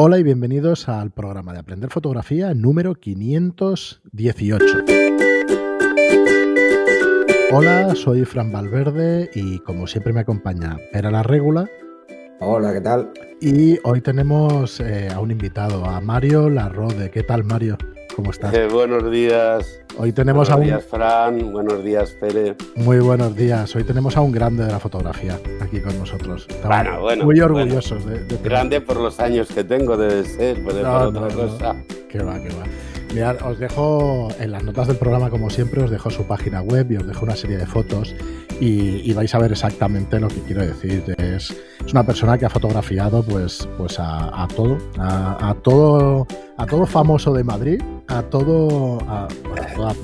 Hola y bienvenidos al programa de Aprender Fotografía número 518. Hola, soy Fran Valverde y como siempre me acompaña Pera la Regula. Hola, ¿qué tal? Y hoy tenemos eh, a un invitado, a Mario Larrode. ¿Qué tal, Mario? ¿Cómo estás? Eh, buenos días. Hoy tenemos buenos a un... días, Fran. Buenos días, Pere. Muy buenos días. Hoy tenemos a un grande de la fotografía aquí con nosotros. Estamos Bueno, bueno, muy bueno. orgullosos de, Grande por los años que tengo, debe ser, puede No, otra no. cosa. Que va, que va. Mirad, os dejo en las notas del programa, como siempre, os dejo su página web y os dejo una serie de fotos y, y vais a ver exactamente lo que quiero decir. Es, es una persona que ha fotografiado pues, pues a, a todo, a, a todo, a todo famoso de Madrid, a todo, a,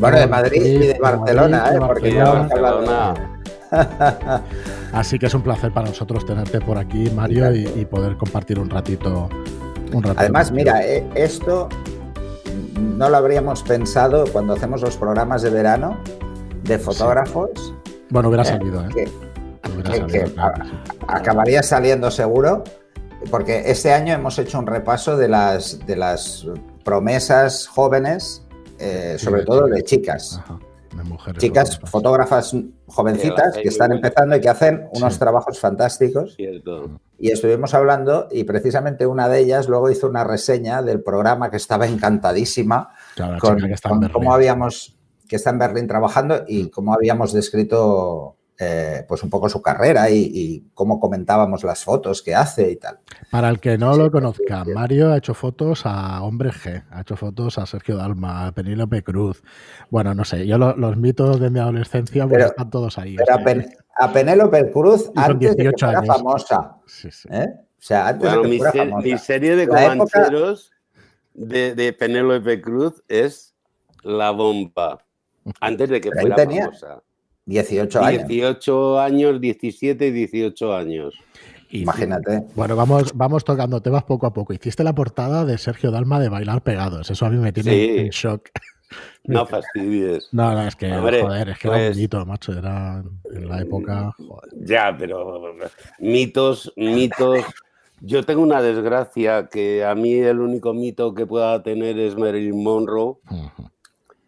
bueno, de Madrid y de Barcelona, ¿eh? Porque Y ya de hemos hablado de- Barcelona. Así que es un placer para nosotros tenerte por aquí, Mario, y, y poder compartir un ratito. Un ratito Además, mira, eh, esto no lo habríamos pensado cuando hacemos los programas de verano de fotógrafos, Bueno, hubiera eh, salido, ¿eh? que Hubiera que- salido, que- claro que sí. acabaría saliendo seguro, porque este año hemos hecho un repaso de las, de las promesas jóvenes, eh, sobre todo de chicas. Ajá, de mujeres Chicas fotógrafas. fotógrafas jovencitas que están empezando y que hacen unos Sí. trabajos fantásticos. Cierto. Y estuvimos hablando y precisamente una de ellas luego hizo una reseña del programa que estaba encantadísima Claro, la con, chica que está en con Berlín. cómo habíamos, que está en Berlín trabajando y cómo habíamos descrito eh, pues un poco su carrera y, y cómo comentábamos las fotos que hace y tal. Para el que no lo conozca, Mario ha hecho fotos a Hombre G, ha hecho fotos a Sergio Dalma, a Penélope Cruz. Bueno, no sé, yo lo- los mitos de mi adolescencia pues Pero- están todos ahí. Pero o a, sea, Pen- a Penélope Cruz antes de que 18 fuera años. famosa. sí, sí. ¿eh? O sea, antes Bueno, de que mi, fuera se- famosa. mi serie de La época- comancheros de, de Penélope Cruz es La Bomba. Antes de que Pero fuera tenía famosa. 18 años. 18 años, 17 y 18 años. Imagínate. Bueno, vamos, vamos tocando temas poco a poco. Hiciste la portada de Sergio Dalma de Bailar Pegados. Eso a mí me tiene Sí. en shock. No fastidies. No, no, es que, Hombre, joder, es que era un pues- mito, macho. Era en la época. Joder. Ya, pero mitos, mitos. Yo tengo una desgracia que a mí el único mito que pueda tener es Marilyn Monroe.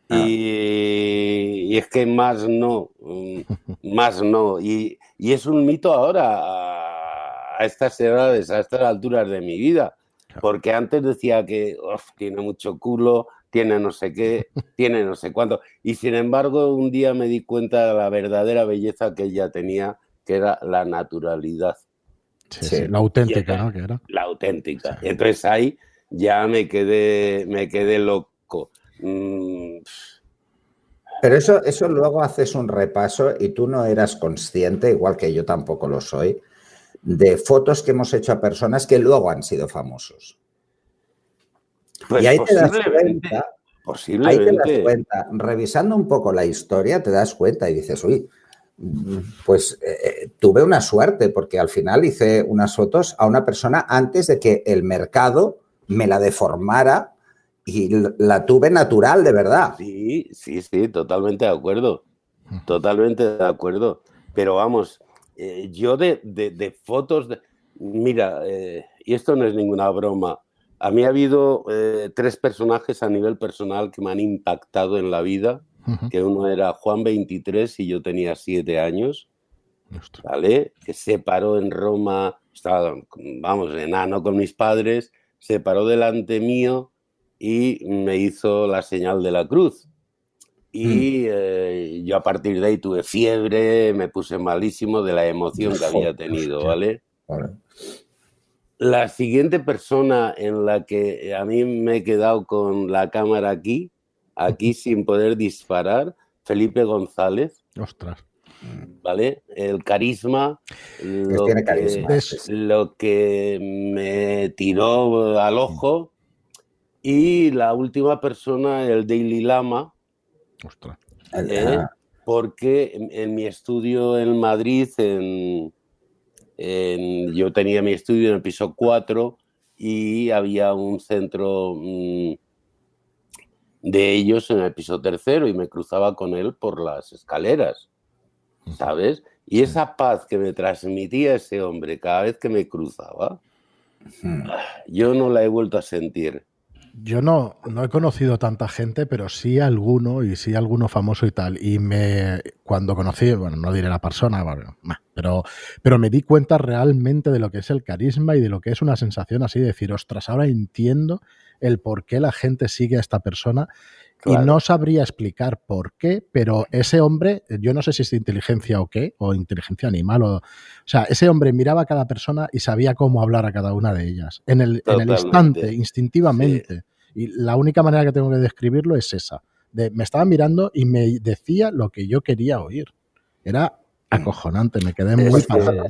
Ah. y, y es que más no, mm, más no. Y, y es un mito ahora a, a estas edades, a estas alturas de mi vida, porque antes decía que "Uf, tiene mucho culo, tiene no sé qué, tiene no sé cuánto. Y sin embargo, un día me di cuenta de la verdadera belleza que ella tenía, que era la naturalidad, Sí, Sí. sí, La auténtica, ¿no? Que era. la auténtica. Sí. Entonces ahí ya me quedé, me quedé loco. Mm, Pero eso, eso luego haces un repaso y tú no eras consciente, igual que yo tampoco lo soy, de fotos que hemos hecho a personas que luego han sido famosos. pues y ahí te das cuenta, ahí te das posiblemente. cuenta, revisando un poco la historia, te das cuenta y dices, uy, pues eh, tuve una suerte porque al final hice unas fotos a una persona antes de que el mercado me la deformara y la tuve natural de verdad. Sí, sí, sí, totalmente de acuerdo. Totalmente de acuerdo. Pero vamos, eh, yo de, de- de fotos, de- mira, eh, y esto no es ninguna broma. A mí ha habido eh, tres personajes a nivel personal que me han impactado en la vida, que uno era Juan 23 y yo tenía siete años. ¿vale? Que se paró en Roma, estaba, vamos, enano con mis padres, se paró delante mío y me hizo la señal de la cruz. Y eh, yo a partir de ahí tuve fiebre, me puse malísimo de la emoción que había tenido. ¿vale? Vale. La siguiente persona en la que a mí me he quedado con la cámara aquí, aquí sin poder disparar, Felipe González, Ostras. ¿vale? El carisma, lo tiene que, carisma. Lo que me tiró al ojo. Y la última persona, el Daily Lama, Ostras. ¿eh? Ah, porque en, en mi estudio en Madrid, en, en- yo tenía mi estudio en el piso 4 y había un centro mm, de ellos en el piso tercero y me cruzaba con él por las escaleras, ¿sabes? Y esa paz que me transmitía ese hombre cada vez que me cruzaba, yo no la he vuelto a sentir. Yo no, no he conocido tanta gente, pero sí alguno, y sí alguno famoso y tal. Y me cuando conocí, bueno, no diré la persona, pero, pero me di cuenta realmente de lo que es el carisma y de lo que es una sensación así de decir, ostras, ahora entiendo el por qué la gente sigue a esta persona y no sabría explicar por qué, pero ese hombre, yo no sé si es de inteligencia o qué, o inteligencia animal, o, o sea, ese hombre miraba a cada persona y sabía cómo hablar a cada una de ellas, en el, en el instante, instintivamente. Y la única manera que tengo que describirlo es esa. De, me estaba mirando y me decía lo que yo quería oír. Era acojonante, me quedé muy parado.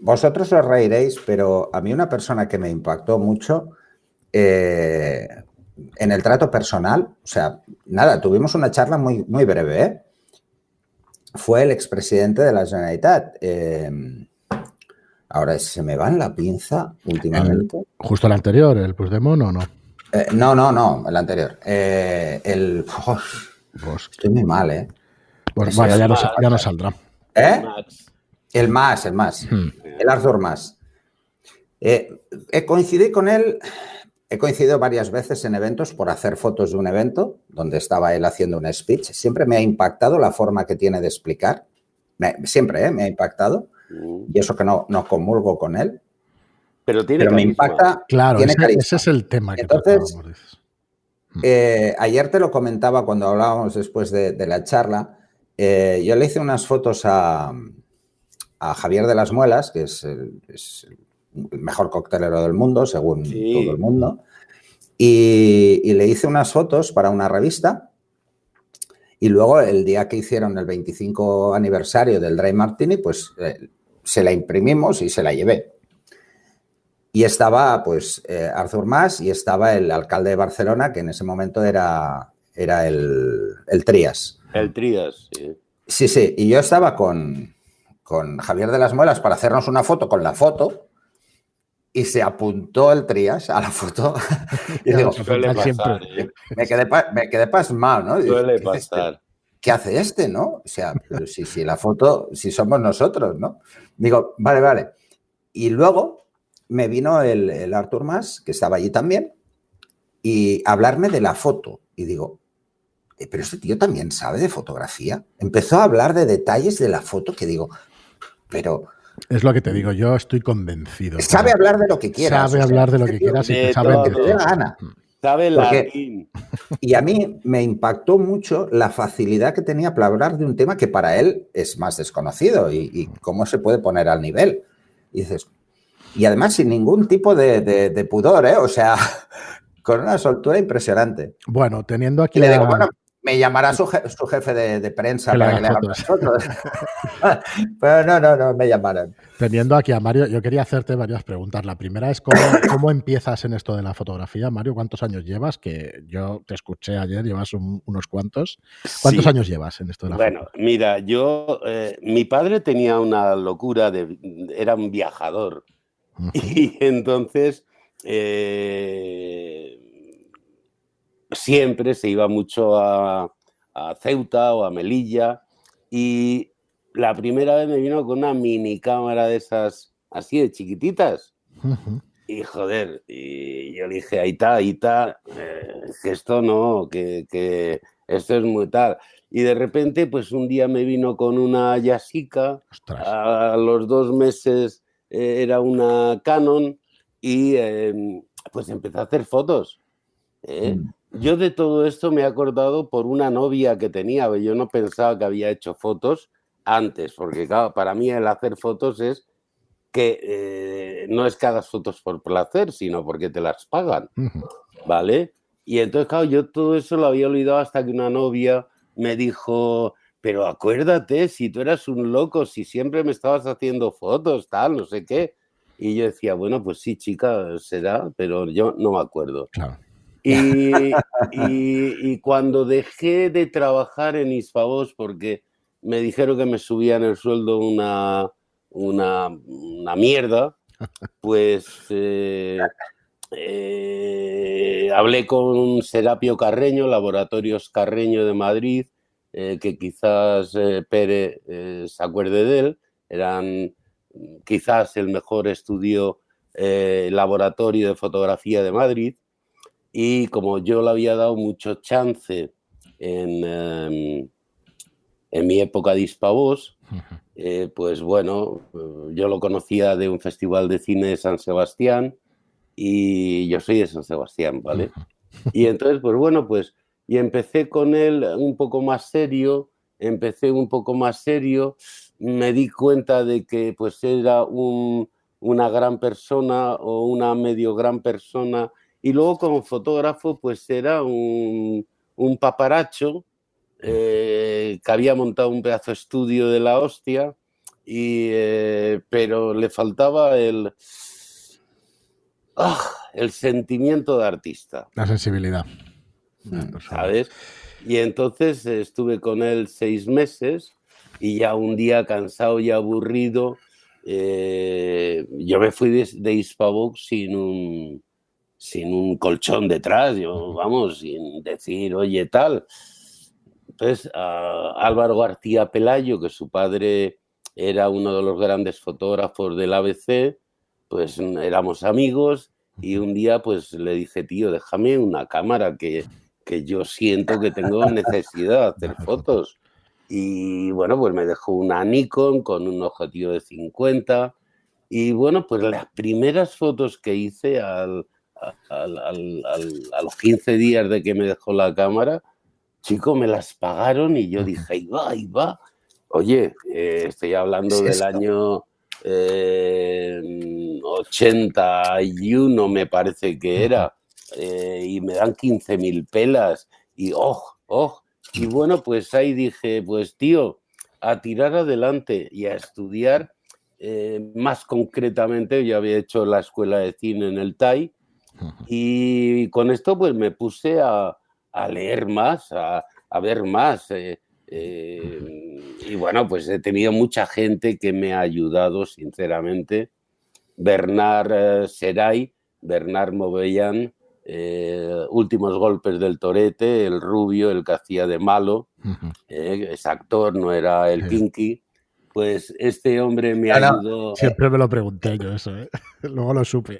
Vosotros os reiréis, pero a mí una persona que me impactó mucho eh, en el trato personal, o sea, nada, tuvimos una charla muy, muy breve, ¿eh? Fue el expresidente de la Generalitat. Eh, ahora se me va en la pinza últimamente. justo el anterior, el Puigdemont o no? Eh, no, no, no, el anterior. el. estoy muy mal, ¿eh? Pues bueno, ya, no, ya no, saldrá. ¿Eh? El más, el más. Hmm. El Arthur más. coincidí con él He coincidido varias veces en eventos por hacer fotos de un evento donde estaba él haciendo un speech. Siempre me ha impactado la forma que tiene de explicar. siempre ¿eh? me ha impactado. Mm. Y eso que no, no comulgo con él. Pero tiene me impacta. Claro, ese, es el tema que Entonces, mm. eh, ayer te lo comentaba cuando hablábamos después de, la charla. Eh, yo le hice unas fotos a, Javier de las Muelas, que es el el mejor coctelero del mundo, según todo el mundo. Y, le hice unas fotos para una revista. Y luego, el día que hicieron el 25 aniversario del Dry Martini, pues eh, se la imprimimos y se la llevé. Y estaba, pues, eh, Arthur Mas y estaba el alcalde de Barcelona, que en ese momento era, era el, el Trías. El Trías, sí. Sí, sí. Y yo estaba con, con Javier de las Muelas para hacernos una foto con la foto y se apuntó el Trias a la foto. y digo, ¿eh? me, quedé, me quedé pasmado, ¿no? Suele ¿Qué pasar. ¿Qué hace este, no? O sea, si, si la foto, si somos nosotros, ¿no? Digo, vale, vale. Y luego me vino el, el Artur Mas, que estaba allí también, y hablarme de la foto. Y digo, eh, pero este tío también sabe de fotografía. Empezó a hablar de detalles de la foto que digo, pero es lo que te digo, yo estoy convencido. Sabe hablar de lo que quieras. Sabe hablar de lo que quieras y sabe Ana. Sabe latín. Y a mí me impactó mucho la facilidad que tenía para hablar de un tema que para él es más desconocido y, cómo se puede poner al nivel. Y dices, y además sin ningún tipo de, pudor, ¿eh? O sea, con una soltura impresionante. Bueno, teniendo aquí. le me llamará su, jefe de, prensa para que le hagan nosotros. Pero no, no, no me llamarán. Teniendo aquí a Mario, yo quería hacerte varias preguntas. La primera es cómo, cómo empiezas en esto de la fotografía, Mario. ¿Cuántos años llevas? Que yo te escuché ayer, llevas unos cuantos. ¿Cuántos años llevas en esto de la Bueno, mira, yo, eh, mi padre tenía una locura de, era un viajador. Y entonces eh, siempre se iba mucho a, Ceuta o a Melilla y la primera vez me vino con una mini cámara de esas así de chiquititas. Y joder, y yo le dije, ahí está, ahí está, eh, que esto no, que, esto es muy tal. Y de repente, pues un día me vino con una Yasica, a los dos meses eh, era una Canon y em, pues empecé a hacer fotos. ¿eh? Mm. Yo de todo esto me he acordado por una novia que tenía, yo no pensaba que había hecho fotos antes, porque claro, para mí el hacer fotos es que eh, no es que hagas fotos por placer, sino porque te las pagan, ¿vale? Y entonces, claro, yo todo eso lo había olvidado hasta que una novia me dijo, pero acuérdate, si tú eras un loco, si siempre me estabas haciendo fotos, tal, no sé qué. Y yo decía, bueno, pues sí, chica, será, pero yo no me acuerdo. Claro. Y, y, cuando dejé de trabajar en Isfavos, porque me dijeron que me subían el sueldo una, una, una mierda, pues eh, eh, hablé con Serapio Carreño, Laboratorios Carreño de Madrid, eh, que quizás Pere se acuerde de él, eran quizás el mejor estudio laboratorio de fotografía de Madrid y como yo le había dado mucho chance en, em, en mi época de Hispavos, eh, pues bueno, yo lo conocía de un festival de cine de San Sebastián y yo soy de San Sebastián, ¿vale? Y entonces, pues bueno, pues y empecé con él un poco más serio, empecé un poco más serio, me di cuenta de que pues era una gran persona o una medio gran persona y luego como fotógrafo pues era un, un paparacho eh, que había montado un pedazo de estudio de la hostia, y, eh, pero le faltaba el, ah, el sentimiento de artista. La sensibilidad. Mm, ¿Sabes? Y entonces estuve con él seis meses y ya un día cansado y aburrido, eh, yo me fui de, de sin un, sin un colchón detrás, yo, vamos, sin decir, oye, tal. Entonces, Álvaro García Pelayo, que su padre era uno de los grandes fotógrafos del ABC, pues éramos amigos y un día pues le dije, tío, déjame una cámara que, que yo siento que tengo necesidad de hacer fotos. Y bueno, pues me dejó una Nikon con un objetivo de 50. Y bueno, pues las primeras fotos que hice al, al, a los 15 días de que me dejó la cámara, chico, me las pagaron y yo dije, ahí va, ahí va. Oye, eh, estoy hablando del año 81, eh, me parece que era, eh, y me dan 15.000 pelas, y oh, oh. Y bueno, pues ahí dije, pues tío, a tirar adelante y a estudiar. más concretamente, yo había hecho la escuela de cine en el TAI, y con esto pues me puse a, a leer más, a, a ver más. Eh, eh, y bueno, pues he tenido mucha gente que me ha ayudado, sinceramente. Bernard eh, Seray, Bernard Movellán, Últimos Golpes del Torete, el rubio, el que hacía de malo, es actor, no era el Kinky. Pues este hombre me ayudó. Siempre me lo pregunté yo eso, luego lo supe.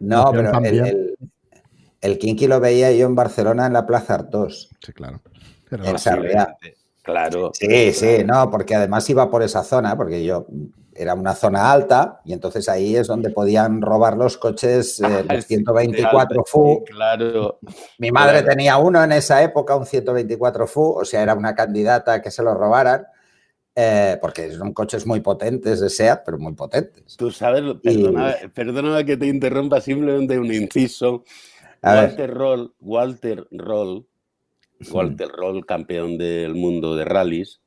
No, pero el, el Kinky lo veía yo en Barcelona en la Plaza Artos. Sí, claro. En Sarriá. Claro. Sí, sí, no, porque además iba por esa zona, porque yo era una zona alta y entonces ahí es donde podían robar los coches eh, los 124 FU. claro. Mi madre tenía uno en esa época, un 124 FU, o sea, era una candidata que se lo robaran. Eh, porque son coches muy potentes de SEAT, pero muy potentes. Tú sabes, perdona que te interrumpa, simplemente un inciso. Walter Roll, Walter Roll, Walter Roll, campeón del mundo de rallies,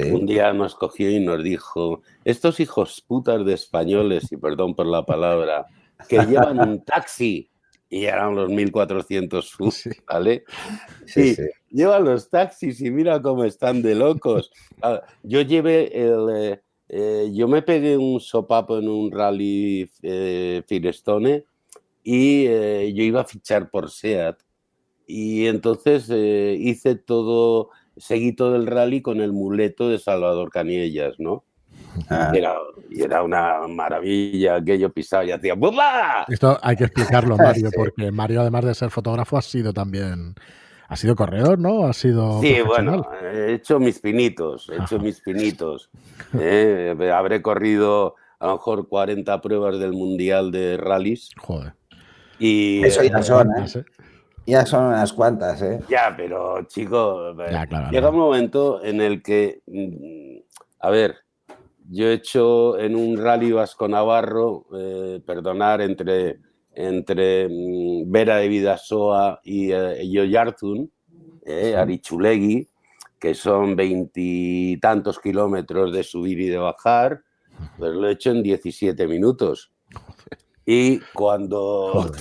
un día nos cogió y nos dijo, estos hijos putas de españoles, y perdón por la palabra, que llevan un taxi, y eran los 1400 FUS, ¿vale? Sí, llevan los taxis y mira cómo están de locos. Ah, yo llevé el... Eh, eh, yo me pegué un sopapo en un rally eh, Firestone y eh, yo iba a fichar por SEAT. Y entonces eh, hice todo, seguí todo el rally con el muleto de Salvador Caniellas, ¿no? Ah. Y, era, una maravilla que yo pisaba y hacía ¡Bumba! Esto hay que explicarlo, Mario, porque Mario, además de ser fotógrafo, ha sido también. Ha sido corredor, ¿no? Ha sido. Sí, bueno, he hecho mis pinitos, he hecho mis pinitos. ¿eh? habré corrido a lo mejor 40 pruebas del Mundial de rallies. Joder. Y, Eso ya son, ¿eh? ¿eh? Ya son unas cuantas, ¿eh? Ya, pero chico, llega un momento en el que, mm, a ver, yo he hecho en un rally vasco navarro, eh, perdonar, entre, entre mm, Vera de Vidasoa y eh, Yoyartun, eh, Arichulegui, que son veintitantos kilómetros de subir y de bajar, pues lo he hecho en 17 minutos. Y cuando,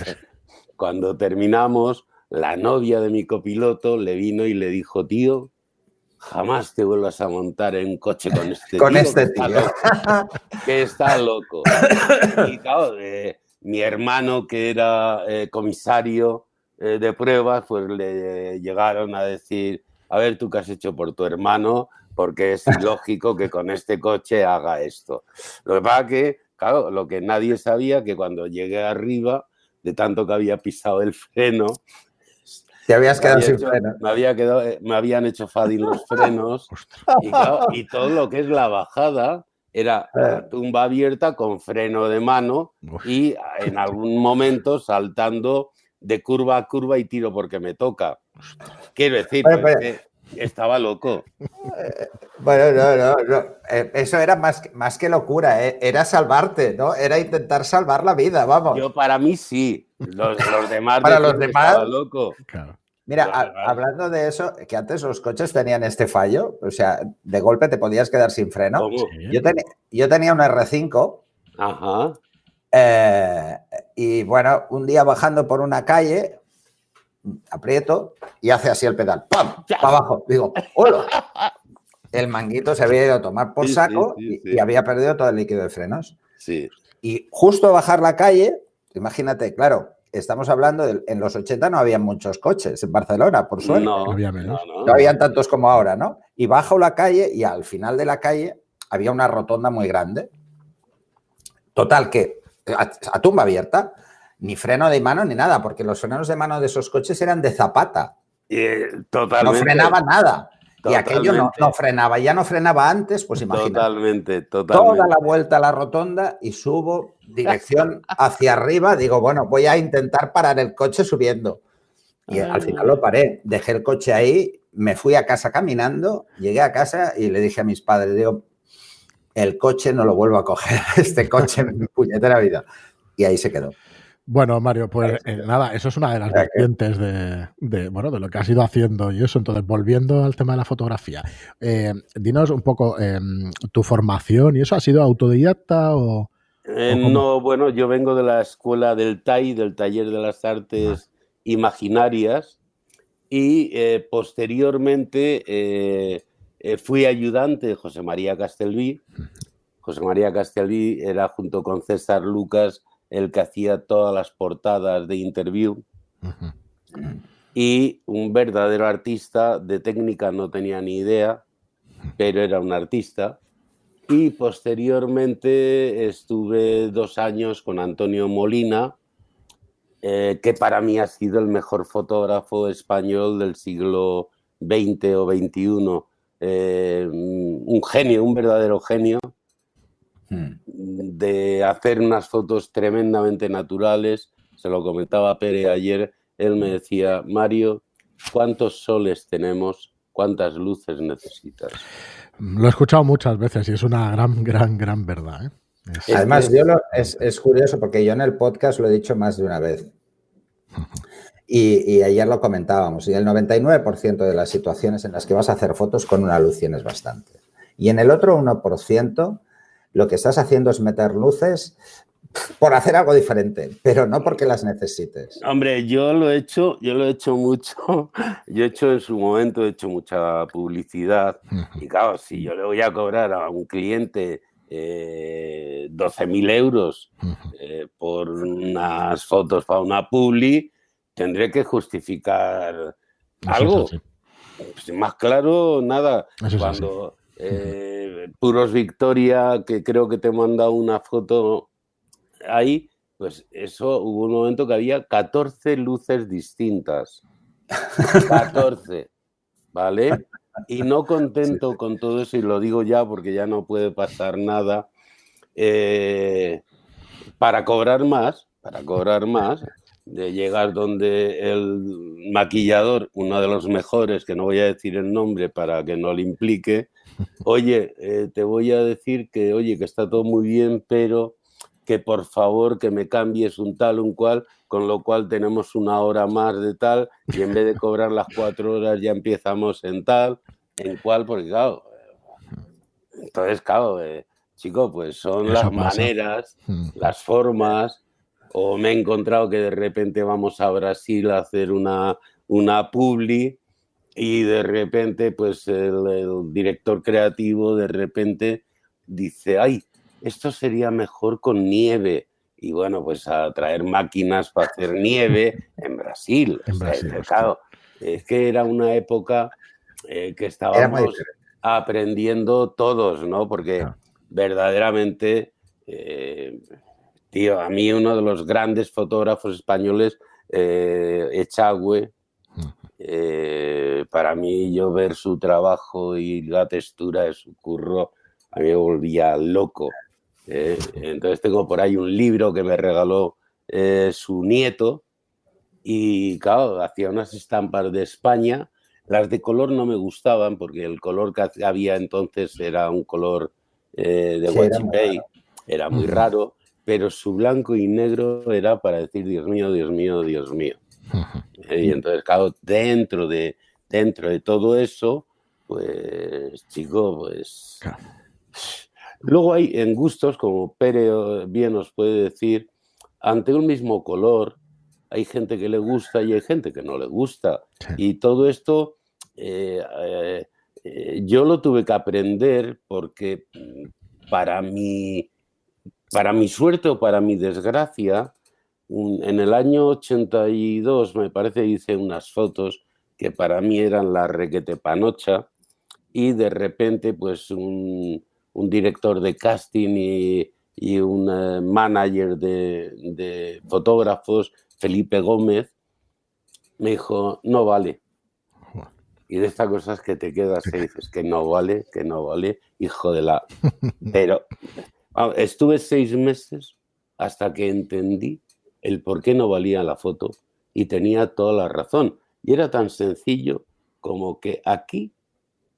cuando terminamos, la novia de mi copiloto le vino y le dijo, tío, jamás te vuelvas a montar en un coche con este con Este tío. Que está loco. Y claro, mi hermano, que era eh, comisario eh, de pruebas, pues le llegaron a decir, a ver, tú qué has hecho por tu hermano, porque es ilógico que con este coche haga esto. Lo que pasa que claro, lo que nadie sabía que cuando llegué arriba, de tanto que había pisado el freno, te habías quedado sin hecho. Me, había quedado, eh, me habían hecho fácil los frenos y, claro, y, todo lo que es la bajada era Eh. tumba abierta con freno de mano y en algún momento saltando de curva a curva y tiro porque me toca. Quiero decir, Oye, pues, que estaba loco. Bueno, no, no, no. Eh, Eso era más, que- más que locura, eh. era salvarte, ¿no? Era intentar salvar la vida, vamos. Yo para mí sí. Los, los demás Para los demás- estaba loco. Claro. Mira, a- hablando de eso, que antes los coches tenían este fallo, o sea, de golpe te podías quedar sin freno. Yo, yo tenía un R5 Ajá. eh, y bueno, un día bajando por una calle, aprieto y hace así el pedal, ¡pam! Para abajo. Digo, ¡hola! El manguito se había ido a tomar por Sí, saco sí, y- sí. y había perdido todo el líquido de frenos. Sí. Y justo a bajar la calle, imagínate, claro, estamos hablando de, en los 80 no había muchos coches en Barcelona, por suerte. No, Había menos. no, no. No habían tantos como ahora, ¿no? Y bajo la calle y al final de la calle había una rotonda muy grande. Total, que a, a tumba abierta, ni freno de mano ni nada, porque los frenos de mano de esos coches eran de zapata, Eh, no frenaba nada. Y aquello no, no frenaba, ya no frenaba antes, pues imagínate. Totalmente, totalmente. Toda la vuelta a la rotonda y subo dirección hacia arriba. Digo, bueno, voy a intentar parar el coche subiendo. Y Ay, al final lo paré. Dejé el coche ahí, me fui a casa caminando, llegué a casa y le dije a mis padres, digo, el coche no lo vuelvo a coger, este coche en mi puñetera vida. Y ahí se quedó. Bueno, Mario, pues eh, nada, eso es una de las vertientes de, de, bueno, de lo que has ido haciendo y eso. Entonces, volviendo al tema de la fotografía, eh, dinos un poco eh, tu formación y eso, ¿ha sido autodidacta o...? Eh, no, bueno, yo vengo de la escuela del TAI, del Taller de las Artes Imaginarias, y posteriormente fui ayudante de José María Castelví. José María Castelví era junto con César Lucas el que hacía todas las portadas de interview y un verdadero artista de técnica no tenía ni idea, pero era un artista. Y posteriormente estuve dos años con Antonio Molina, eh, que para mí ha sido el mejor fotógrafo español del siglo XX o XXI. Eh, un genio, un verdadero genio. De hacer unas fotos tremendamente naturales. Se lo comentaba Pere ayer. Él me decía, Mario, ¿cuántos soles tenemos? ¿Cuántas luces necesitas? Lo he escuchado muchas veces y es una gran, gran, gran verdad. ¿eh? Es- Además, yo lo- es, es curioso porque yo en el podcast lo he dicho más de una vez. Y, y ayer lo comentábamos. Y el 99% de las situaciones en las que vas a hacer fotos con una luz tienes bastante. Y en el otro 1%, lo que estás haciendo es meter luces por hacer algo diferente, pero no porque las necesites. Hombre, yo lo he hecho, yo lo he hecho mucho. Yo he hecho en su momento, he hecho mucha publicidad. Y claro, si yo le voy a cobrar a un cliente eh, 12.000 euros eh, por unas fotos para una publi, tendré que justificar algo. Pues, más claro, nada. Eso. Cuando eh, Puros Victoria, que creo que te he mandado una foto ahí, pues eso hubo un momento que había 14 luces distintas. 14, ¿vale? Y no contento con todo eso, y lo digo ya porque ya no puede pasar nada, eh, para cobrar más, para cobrar más, de llegar donde el maquillador, uno de los mejores, que no voy a decir el nombre para que no le implique, oye, eh, te voy a decir que, oye, que está todo muy bien, pero que por favor que me cambies un tal, un cual, con lo cual tenemos una hora más de tal, y en vez de cobrar las cuatro horas ya empezamos en tal, en cual, porque claro, eh, entonces, claro, eh, chico, pues son Eso las pasa. maneras, Mm. las formas, o me he encontrado que de repente vamos a Brasil a hacer una, una publi y de repente pues el, el director creativo de repente dice, ay, esto sería mejor con nieve. Y bueno, pues a traer máquinas para hacer nieve en Brasil. En O sea, claro, es que era una época eh, que estábamos aprendiendo todos, ¿no? Porque Claro. verdaderamente eh, tío, a mí uno de los grandes fotógrafos españoles, eh, Echagüe, eh, para mí yo ver su trabajo y la textura de su curro, a mí me volvía loco. Eh, entonces tengo por ahí un libro que me regaló eh, su nieto y claro, hacía unas estampas de España. Las de color no me gustaban porque el color que había entonces era un color de Sí, era muy Guachipei, era muy raro, pero su blanco y negro era para decir, Dios mío, Dios mío, Dios mío. Y entonces, claro, dentro de, dentro de todo eso, pues, chico, pues... Claro. Luego hay en gustos, como Pere eh, bien nos puede decir, ante un mismo color, hay gente que le gusta y hay gente que no le gusta. Sí. Y todo esto eh, eh, eh, yo lo tuve que aprender porque mm, para mi, para mi suerte o para mi desgracia, en el año 82, me parece, hice unas fotos que para mí eran la requete panocha y de repente pues un, un director de casting y, y un eh, manager de, de fotógrafos, Felipe Gómez, me dijo, no vale. Y de estas cosas que te quedas y dices que no vale, que no vale, hijo de la... Pero ah, estuve seis meses hasta que entendí el por qué no valía la foto y tenía toda la razón. Y era tan sencillo como que aquí,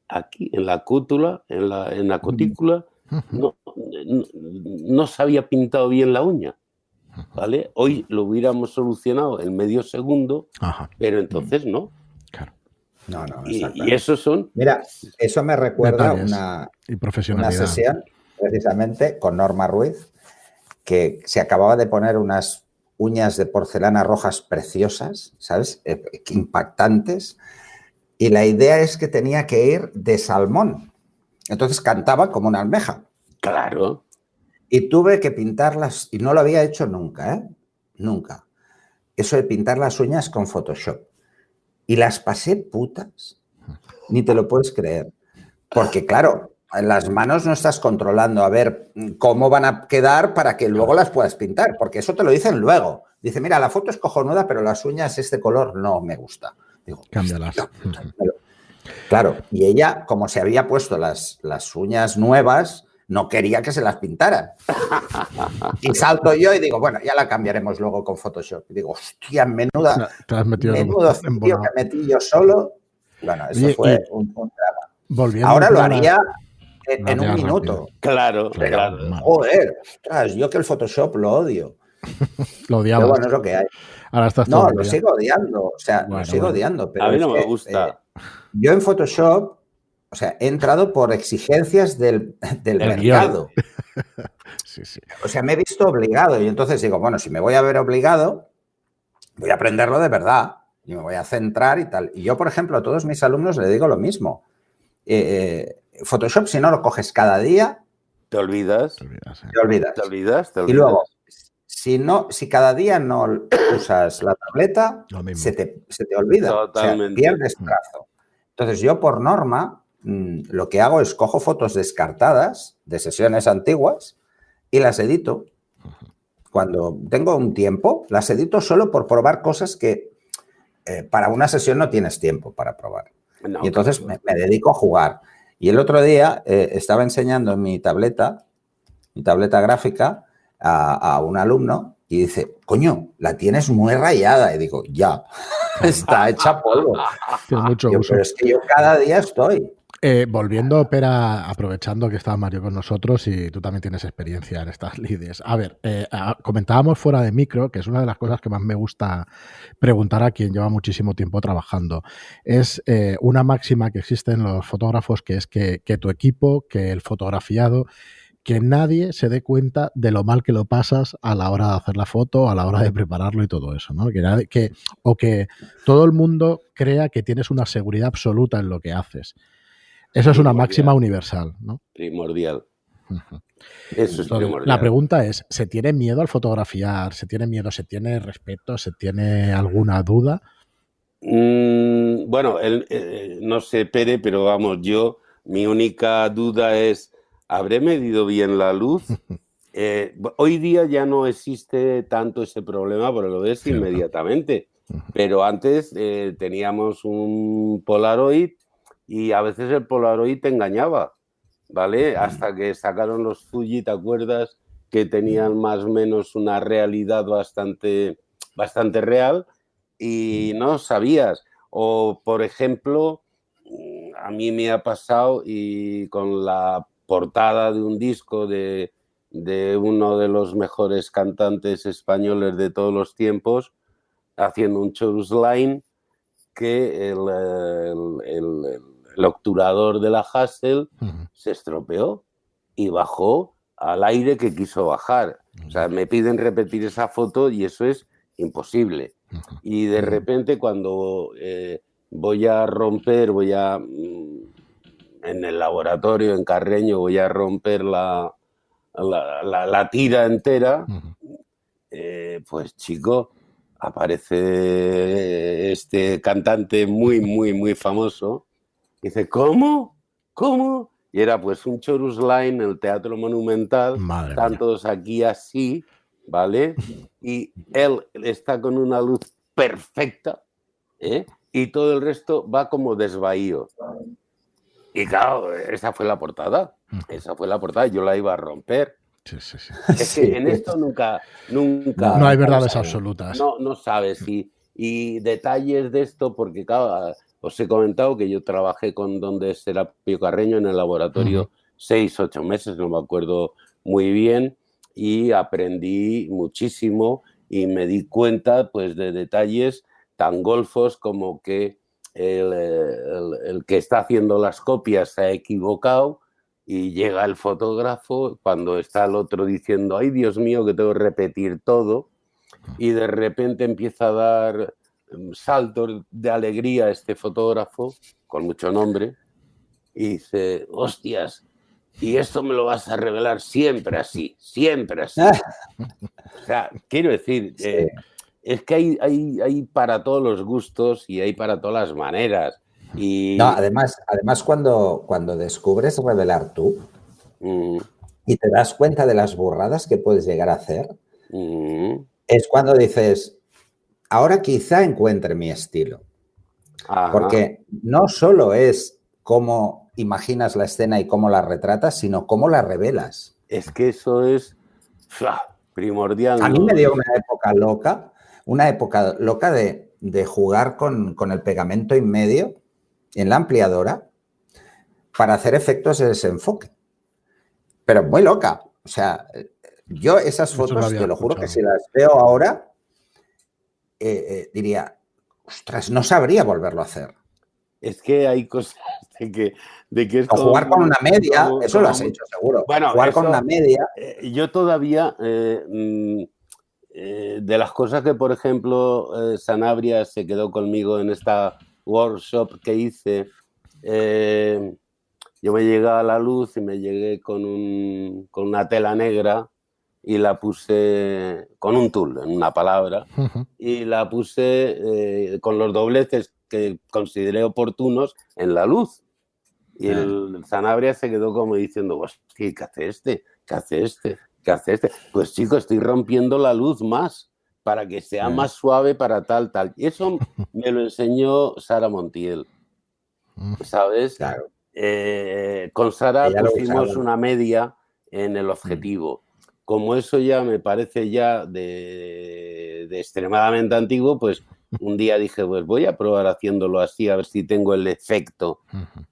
aquí, en la cútula, en la, en la cutícula, no, no, no se había pintado bien la uña. ¿Vale? Hoy lo hubiéramos solucionado en medio segundo, Ajá, pero entonces no. claro. No, no, Y, y esos son Mira, eso me recuerda una, Y una sesión precisamente con Norma Ruiz, que se acababa de poner unas uñas de porcelana rojas preciosas, ¿sabes? Eh, Impactantes. Y la idea es que tenía que ir de salmón. Entonces cantaba como una almeja. claro. Y tuve que pintarlas, y no lo había hecho nunca, ¿eh? Nunca. Eso de pintar las uñas con Photoshop. Y las pasé putas. Ni te lo puedes creer. Porque, claro, las manos no estás controlando a ver cómo van a quedar para que luego las puedas pintar, porque eso te lo dicen luego. Dice, mira, la foto es cojonuda, pero las uñas, este color no me gusta. Digo, Cámbialas. Claro, y ella, como se había puesto las, las uñas nuevas, no quería que se las pintaran. Y salto yo y digo, bueno, ya la cambiaremos luego con Photoshop. Y digo, hostia, menuda, Te has metido en- menudo en que metí yo solo. Bueno, eso Oye, fue y- un, un drama. Volviendo Ahora lo a haría en, lo en un minuto. Claro, Pero, claro. mal. joder, ostras, yo que el Photoshop lo odio. Lo odiabas. Pero bueno, es lo que hay. Ahora estás No, todo lo día. sigo odiando. O sea, Bueno, lo sigo bueno. odiando. Pero A mí no me que, gusta. eh, yo en Photoshop, o sea, he entrado por exigencias del, del El mercado. Sí, sí. O sea, me he visto obligado y entonces digo, bueno, si me voy a ver obligado, voy a aprenderlo de verdad y me voy a centrar y tal. Y yo, por ejemplo, a todos mis alumnos le digo lo mismo. Eh, eh, Photoshop, si no lo coges cada día, Te olvidas, Te olvidas, ¿eh? te olvidas. te olvidas, te Y luego, si no, si cada día no usas la tableta, se te, se te olvida. O sea, Totalmente. pierdes trazo. Entonces, yo por norma, mm, lo que hago es cojo fotos descartadas de sesiones antiguas y las edito. Cuando tengo un tiempo, las edito solo por probar cosas que eh, para una sesión no tienes tiempo para probar. No, Y entonces me, me dedico a jugar. Y el otro día eh, estaba enseñando en mi tableta, mi tableta gráfica, a, a un alumno y dice, coño, la tienes muy rayada. Y digo, ya, está hecha polvo. Mucho Yo, pero es que yo cada día estoy. Eh, volviendo, Pera, aprovechando que está Mario con nosotros y tú también tienes experiencia en estas lides. A ver, eh, a- comentábamos fuera de micro, que es una de las cosas que más me gusta preguntar a quien lleva muchísimo tiempo trabajando. Es eh, una máxima que existe en los fotógrafos, que es que, tu equipo, que el fotografiado, que nadie se dé cuenta de lo mal que lo pasas a la hora de hacer la foto, a la hora de prepararlo y todo eso, ¿no? Que, o que todo el mundo crea que tienes una seguridad absoluta en lo que haces. Eso es una máxima universal, ¿no? primordial. Eso es primordial. la pregunta es, ¿se tiene miedo al fotografiar? ¿Se tiene miedo? ¿Se tiene respeto? ¿Se tiene alguna duda? Mm, bueno, el- eh, no sé, Pere, pero vamos, yo, mi única duda es, ¿habré medido bien la luz? Eh, hoy día ya no existe tanto ese problema porque lo ves inmediatamente. Pero antes eh, teníamos un Polaroid y a veces el Polaroid te engañaba, ¿vale? Hasta que sacaron los Fuji, ¿te acuerdas? Que tenían más o menos una realidad bastante, bastante real y no sabías. O, por ejemplo, a mí me ha pasado y con la portada de un disco de, de uno de los mejores cantantes españoles de todos los tiempos, haciendo un chorus line que el, el, obturador de la Hassel se estropeó y bajó al aire que quiso bajar. O sea, me piden repetir esa foto y eso es imposible. Y de repente cuando eh, voy a romper, voy a, mm, en el laboratorio, en Carreño, voy a romper la, la, tira entera, eh, pues chico, aparece este cantante muy, muy, muy famoso. Dice, ¿cómo? ¿Cómo? Y era pues un chorus line en el Teatro Monumental, están todos aquí así, ¿vale? Y él está con una luz perfecta, ¿eh? y todo el resto va como desvaío. Y claro, esa fue la portada. Esa fue la portada. Yo la iba a romper. Es que en esto nunca, nunca. No, hay verdades absolutas. No, no sabes. Y, y detalles de esto, porque claro, os he comentado que yo trabajé con donde Serapio Carreño en el laboratorio seis, ocho meses, no me acuerdo muy bien, y aprendí muchísimo y me di cuenta pues de detalles tan golfos como que el, el que está haciendo las copias se ha equivocado y llega el fotógrafo cuando está el otro diciendo, ay Dios mío, que tengo que repetir todo, y de repente empieza a dar saltos de alegría este fotógrafo, con mucho nombre, y dice, hostias, y esto me lo vas a revelar siempre así, siempre así. o sea, quiero decir, eh, es que hay, hay, hay para todos los gustos y hay para todas las maneras. No, además, además cuando, cuando descubres revelar tú mm. y te das cuenta de las burradas que puedes llegar a hacer, mm. es cuando dices, ahora quizá encuentre mi estilo. Porque no solo es cómo imaginas la escena y cómo la retratas, sino cómo la revelas. Es que eso es primordial. A mí me dio una época loca, una época loca de, jugar con, con, el pegamento en medio en la ampliadora para hacer efectos de desenfoque. Pero muy loca. O sea, yo esas fotos, te lo juro que si las veo ahora, eh, eh, diría, ostras, no sabría volverlo a hacer. Es que hay cosas de que, de que o jugar con una media, eso lo has hecho seguro. Bueno, jugar con una media. Eh, yo todavía, mm, de las cosas que, por ejemplo, Sanabria se quedó conmigo en esta workshop que hice, yo me llegué a la luz y me llegué con, un, con una tela negra y la puse con un tul, en una palabra, y la puse eh, con los dobleces que consideré oportunos en la luz. Y el Sanabria se quedó como diciendo, ¿qué hace este? ¿Qué hace este? ¿Qué hace este? Pues chico, estoy rompiendo la luz más para que sea más suave para tal, tal. Y eso me lo enseñó Sara Montiel. ¿Sabes? Claro. Eh, con Sara pusimos una media en el objetivo. Como eso ya me parece ya de, extremadamente antiguo, pues un día dije, pues voy a probar haciéndolo así, a ver si tengo el efecto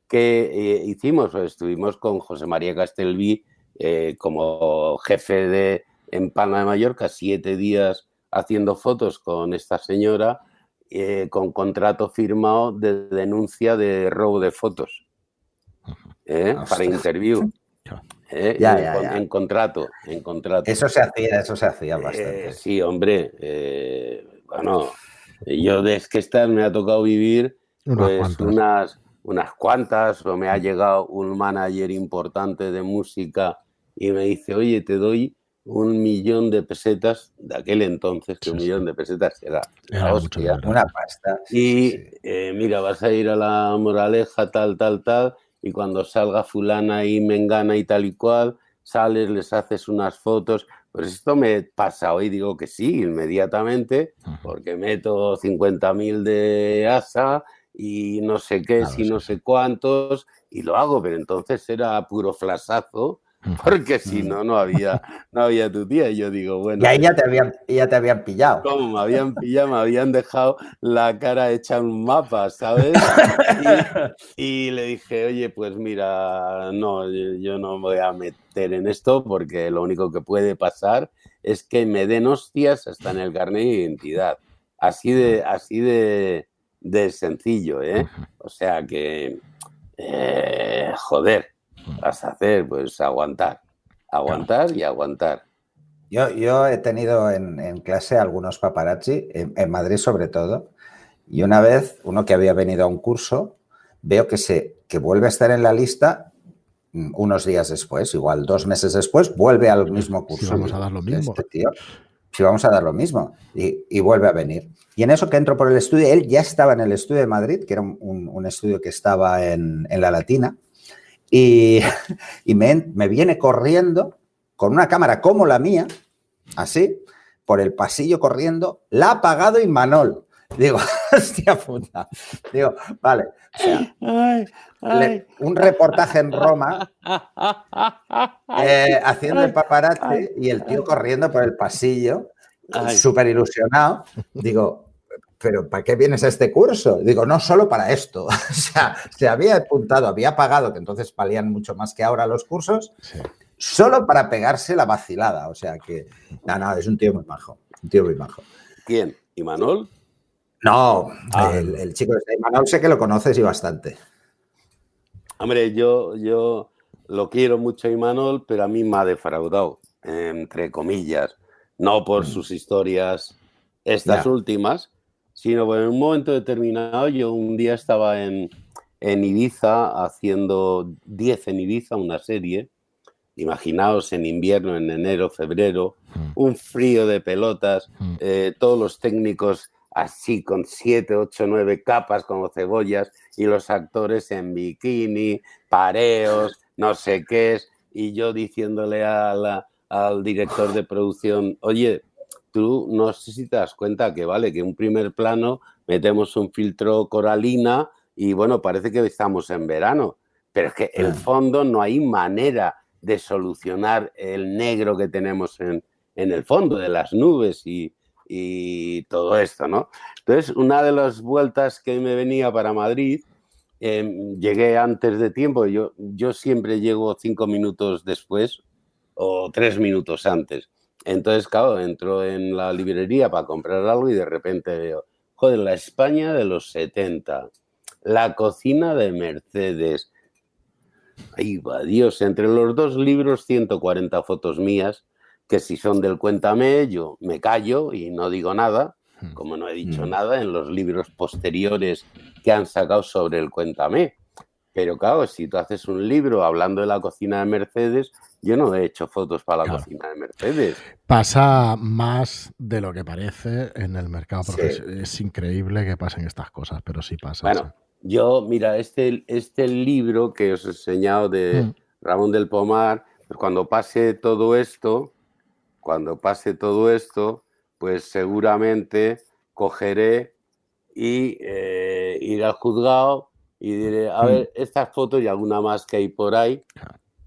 que eh, hicimos. Pues estuvimos con José María Castelví eh, como jefe de en Palma de Mallorca, siete días haciendo fotos con esta señora eh, con contrato firmado de denuncia de robo de fotos ¿eh? para interview. ¿Eh? en, contrato, en contrato. Eso se hacía, eso se hacía bastante. sí, hombre. bueno, yo desde que estar me ha tocado vivir pues, unas, unas cuantas, o me ha llegado un manager importante de música y me dice, oye, te doy un millón de pesetas de aquel entonces, que un millón de pesetas era, una pasta. y eh, mira, vas a ir a la moraleja, tal, tal, tal, y cuando salga fulana y mengana y tal y cual, sales, les haces unas fotos. Pues esto me pasa hoy, digo que sí, inmediatamente, porque meto 50.000 de ASA y no sé qué, si no sé cuántos, y lo hago, pero entonces era puro flasazo porque si no, no había, no había tu tía. Y yo digo, bueno. Y ahí ya te habían, ya te habían pillado. ¿Cómo? Me habían pillado, me habían dejado la cara hecha un mapa, ¿sabes? Y, le dije, oye, pues mira, no, yo no me voy a meter en esto porque lo único que puede pasar es que me den hostias hasta en el carnet de identidad. Así de, así de, de sencillo, ¿eh? O sea que, eh, joder vas a hacer? Pues aguantar, aguantar y aguantar. Yo, yo he tenido en, clase algunos paparazzi, en, Madrid sobre todo, y una vez, uno que había venido a un curso, veo que, se, que vuelve a estar en la lista mm, unos días después, igual dos meses después, vuelve al mismo curso. Si vamos a dar lo mismo. Este si vamos a dar lo mismo, y, vuelve a venir. Y en eso que entro por el estudio, él ya estaba en el estudio de Madrid, que era un, estudio que estaba en, en la Latina, y, me, viene corriendo con una cámara como la mía, así, por el pasillo corriendo, la ha apagado Imanol. Digo, hostia puta. Digo, vale. un reportaje en Roma eh, haciendo el paparazzi y el tío corriendo por el pasillo, súper ilusionado. Digo, pero ¿para qué vienes a este curso? Digo, no solo para esto. o sea, se había apuntado, había pagado, que entonces valían mucho más que ahora los cursos, solo para pegarse la vacilada. O sea que, no, no, es un tío muy majo. Un tío muy majo. ¿Quién? ¿Imanol? No, ah. el, chico de Imanol sé que lo conoces y bastante. Hombre, yo, yo lo quiero mucho a Imanol, pero a mí me ha defraudado, entre comillas. No por mm. sus historias, estas últimas, sino en un momento determinado yo un día estaba en, Ibiza haciendo 10 en Ibiza, una serie, imaginaos en invierno, en enero, febrero, mm. un frío de pelotas, mm. eh, todos los técnicos así con 7, 8, 9 capas como cebollas y los actores en bikini, pareos, no sé qué es, y yo diciéndole al director de producción, oye, tú no sé si te das cuenta que vale, que un primer plano metemos un filtro coralina y bueno, parece que estamos en verano, pero es que el fondo no hay manera de solucionar el negro que tenemos en, el fondo de las nubes y, todo esto, ¿no? Entonces, una de las vueltas que me venía para Madrid, em, llegué antes de tiempo, yo, yo siempre llego cinco minutos después o tres minutos antes. Entonces, claro, entro en la librería para comprar algo y de repente veo, joder, la España de los 70, la cocina de Mercedes. Ay, va Dios, entre los dos libros, 140 fotos mías, que si son del Cuéntame, yo me callo y no digo nada, hmm. como no he dicho hmm. nada en los libros posteriores que han sacado sobre el Cuéntame. Pero claro, si tú haces un libro hablando de la cocina de Mercedes, yo no he hecho fotos para la cocina de Mercedes. Pasa más de lo que parece en el mercado, porque es, increíble que pasen estas cosas, pero sí pasa. Bueno, yo, mira, este, este libro que os he enseñado de mm. Ramón del Pomar, pues cuando pase todo esto, cuando pase todo esto, pues seguramente cogeré y eh, iré al juzgado y diré, a mm. ver, estas fotos y alguna más que hay por ahí.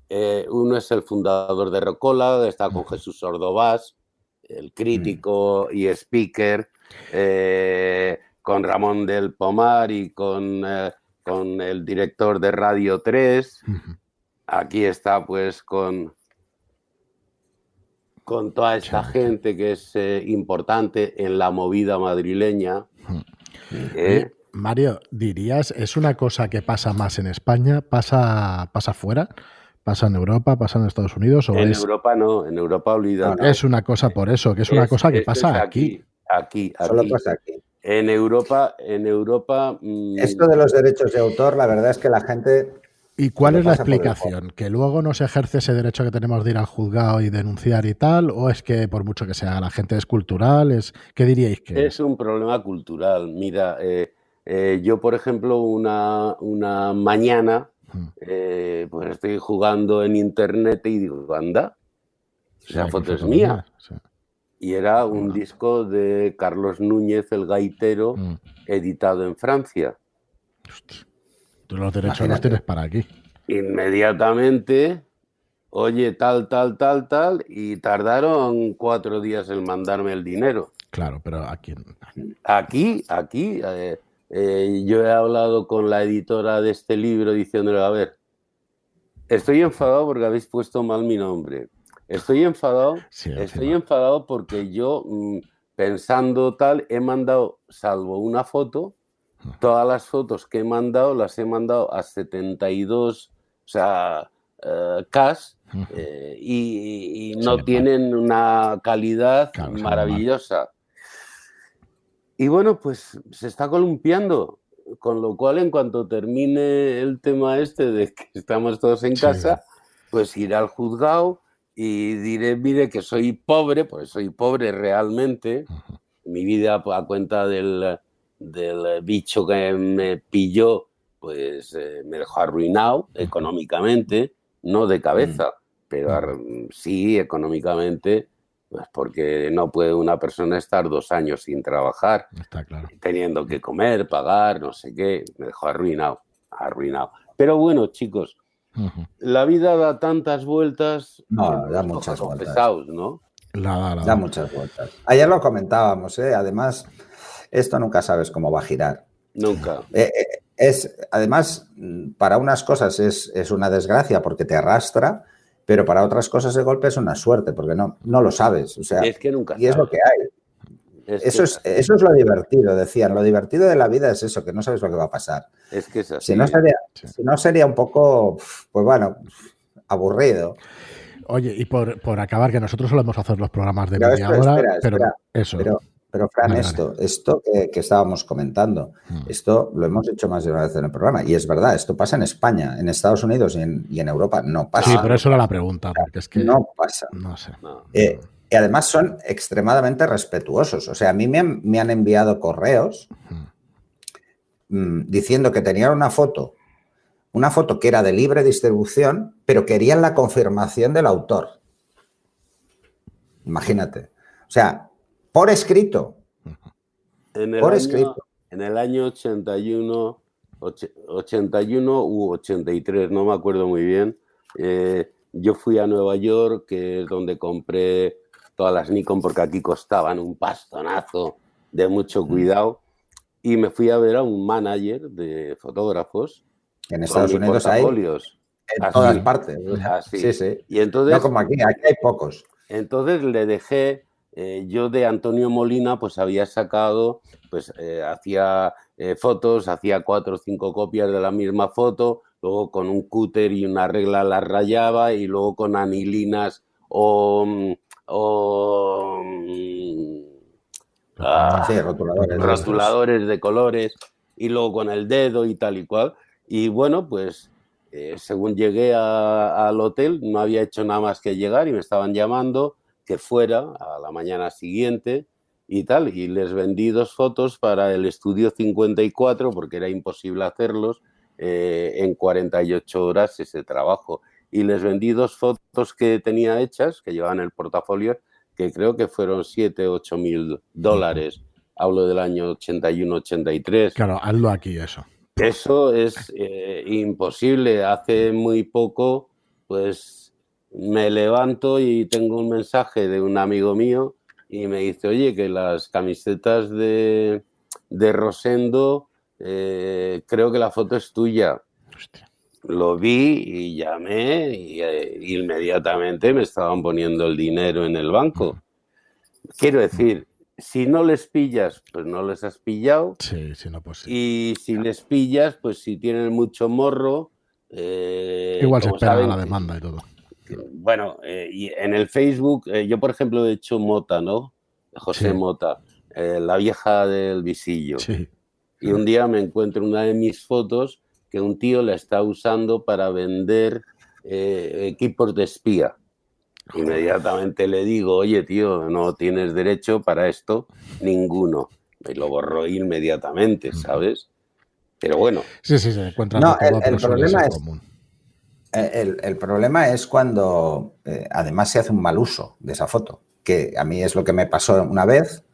Eh, uno es el fundador de Rocola, está con Jesús Ordovás, el crítico mm. y speaker, eh, con Ramón del Pomar y con, eh, con el director de Radio 3. Aquí está pues con, con toda esta gente que es importante en la movida madrileña. Mario, dirías, ¿es una cosa que pasa más en España? ¿Pasa, pasa fuera? ¿Pasa en Europa? ¿Pasa en Estados Unidos? O en Europa no, en Europa olvida. Es una cosa por eso, que es una cosa que pasa aquí. Aquí, aquí. Solo pasa aquí. En Europa, en Europa. Mm, Esto de los derechos de autor, la verdad es que la gente. ¿Y cuál es la explicación? ¿Que luego no se ejerce ese derecho que tenemos de ir al juzgado y denunciar y tal? ¿O es que por mucho que sea la gente es cultural? Es, ¿Qué diríais que es? un problema cultural. Mira, eh, eh, yo, por ejemplo, una, una mañana eh, pues estoy jugando en internet y digo, anda, esa foto es mía. Y era un disco de Carlos Núñez, el gaitero, mm. editado en Francia. Tú los derechos los tienes para aquí. Inmediatamente, oye, tal, tal, tal, tal, y tardaron cuatro días en mandarme el dinero. Claro, pero aquí. Aquí, aquí, eh, eh, yo he hablado con la editora de este libro diciéndole, a ver, estoy enfadado porque habéis puesto mal mi nombre. Estoy enfadado, estoy enfadado porque yo, mm, pensando tal, he mandado, salvo una foto, todas las fotos que he mandado las he mandado a 72, o sea, uh, cash, eh, y, no tienen una calidad maravillosa. Y bueno, pues se está columpiando, con lo cual en cuanto termine el tema este de que estamos todos en casa, pues iré al juzgado y diré, mire que soy pobre, pues soy pobre realmente, mi vida a cuenta del, bicho que me pilló, pues eh, me dejó arruinado económicamente, no de cabeza, pero sí económicamente, pues porque no puede una persona estar dos años sin trabajar, teniendo que comer, pagar, no sé qué, me dejó arruinado, arruinado. Pero bueno, chicos, la vida da tantas vueltas. No, da muchas vueltas. Pesados, ¿no? da muchas vueltas. Ayer lo comentábamos, ¿eh? Además, esto nunca sabes cómo va a girar. Nunca. Eh, eh, es, además, para unas cosas es, es, una desgracia porque te arrastra, pero para otras cosas de golpe es una suerte porque no, no lo sabes. O sea, es que nunca. Y es lo que hay eso, es, eso es lo divertido, decían. Lo divertido de la vida es eso, que no sabes lo que va a pasar. Es que es Si no sería, si no sería un poco, pues bueno, aburrido. Oye, y por, acabar, que nosotros solemos hacer los programas de media hora, pero eso. Pero, Fran, esto, esto que, estábamos comentando, hmm. esto lo hemos hecho más de una vez en el programa. Y es verdad, esto pasa en España, en Estados Unidos y en, Europa no pasa. Sí, pero eso era la pregunta, porque es que. No pasa. No sé. Eh, y además son extremadamente respetuosos. O sea, a mí me han, enviado correos mm, diciendo que tenían una foto, una foto que era de libre distribución, pero querían la confirmación del autor. Imagínate. O sea, por escrito. En el por año, escrito. En el año 81, 81 u 83, no me acuerdo muy bien, eh, yo fui a Nueva York, que es donde compré todas las Nikon porque aquí costaban un pastonazo de mucho cuidado. Y me fui a ver a un manager de fotógrafos. En Estados Unidos hay. En todas partes. Sí, sí. Y entonces, no como aquí, aquí hay pocos. Entonces le dejé, eh, yo de Antonio Molina, pues había sacado, pues eh, hacía eh, fotos, hacía cuatro o cinco copias de la misma foto, luego con un cúter y una regla las rayaba y luego con anilinas o mm, o mm, ah, rotuladores, de colores y luego con el dedo y tal y cual. Y bueno, pues según llegué al hotel no había hecho nada más que llegar y me estaban llamando que fuera a la mañana siguiente y tal. Y les vendí dos fotos para el estudio 54 porque era imposible hacerlos eh, en 48 horas ese trabajo y les vendí dos fotos que tenía hechas, que llevaban el portafolio, que creo que fueron 7, 8 mil dólares. Hablo del año 81-83. Claro, hazlo aquí eso. Eso es eh, imposible. Hace muy poco, pues me levanto y tengo un mensaje de un amigo mío y me dice, oye, que las camisetas de, de Rosendo, eh, creo que la foto es tuya. Hostia lo vi y llamé y eh, inmediatamente me estaban poniendo el dinero en el banco. Quiero decir, si no les pillas, pues no les has pillado. Sí, si no, pues Y si les pillas, pues si tienen mucho morro. Eh, Igual se espera la demanda y todo. Bueno, eh, y en el Facebook, yo por ejemplo he hecho Mota, ¿no? José Mota, la vieja del visillo. Sí. Y un día me encuentro una de mis fotos que un tío la está usando para vender eh, equipos de espía. Inmediatamente le digo, oye tío, no tienes derecho para esto, ninguno. Me lo borró inmediatamente, ¿sabes? Pero bueno. Sí, sí, se encuentran No, el- el problema es- común. Eh, El, el problema es cuando eh, además se hace un mal uso de esa foto, que a mí es lo que me pasó una vez,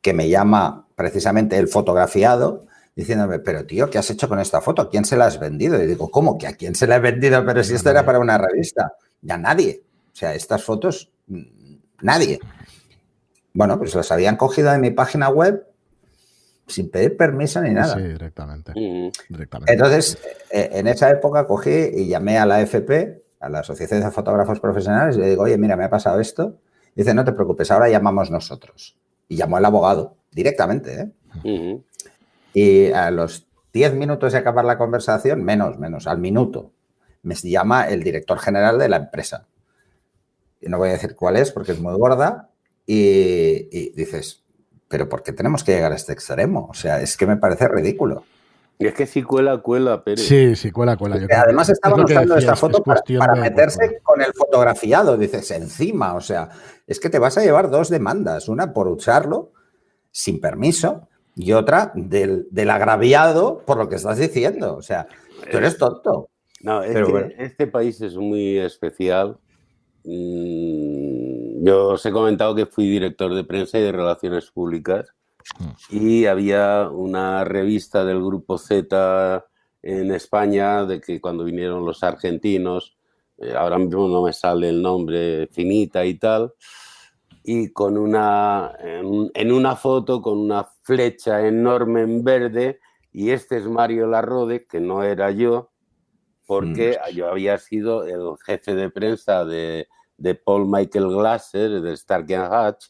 que me llama precisamente el fotografiado diciéndome, pero tío, ¿qué has hecho con esta foto? ¿A quién se la has vendido? Y digo, ¿cómo que a quién se la he vendido? Pero si esto era para una revista. Ya nadie. O sea, estas fotos, mm, nadie. Bueno, pues las habían cogido de mi página web sin pedir permiso ni nada. Sí, directamente. mm, directamente. Entonces, eh, en esa época cogí y llamé a la AFP, a la Asociación de Fotógrafos Profesionales, y le digo, oye, mira, me ha pasado esto. Y dice, no te preocupes, ahora llamamos nosotros. Y llamó el abogado, directamente. ¿eh? mm, Y a los 10 minutos de acabar la conversación, menos, menos, al minuto, me llama el director general de la empresa. Y no voy a decir cuál es porque es muy gorda. Y, y dices, pero ¿por qué tenemos que llegar a este extremo? O sea, es que me parece ridículo. Y es que si cuela, cuela, Pérez. Sí, sí, cuela, cuela. yo además estaban es usando esta foto es para, meterse con el fotografiado, dices, encima. O sea, es que te vas a llevar dos demandas, una por usarlo sin permiso y otra del, del agraviado por lo que estás diciendo. O sea, tú eres tonto. No, es Pero que bueno. este país es muy especial. Mm, Yo os he comentado que fui director de prensa y de relaciones públicas y había una revista del grupo Z en España de que cuando vinieron los argentinos, eh, ahora mismo no me sale el nombre, finita y tal, y con una en una foto con una flecha enorme en verde y este es Mario Larrode, que no era yo, porque yo había sido el jefe de prensa de, de Paul Michael Glasser, de Stark and Hatch,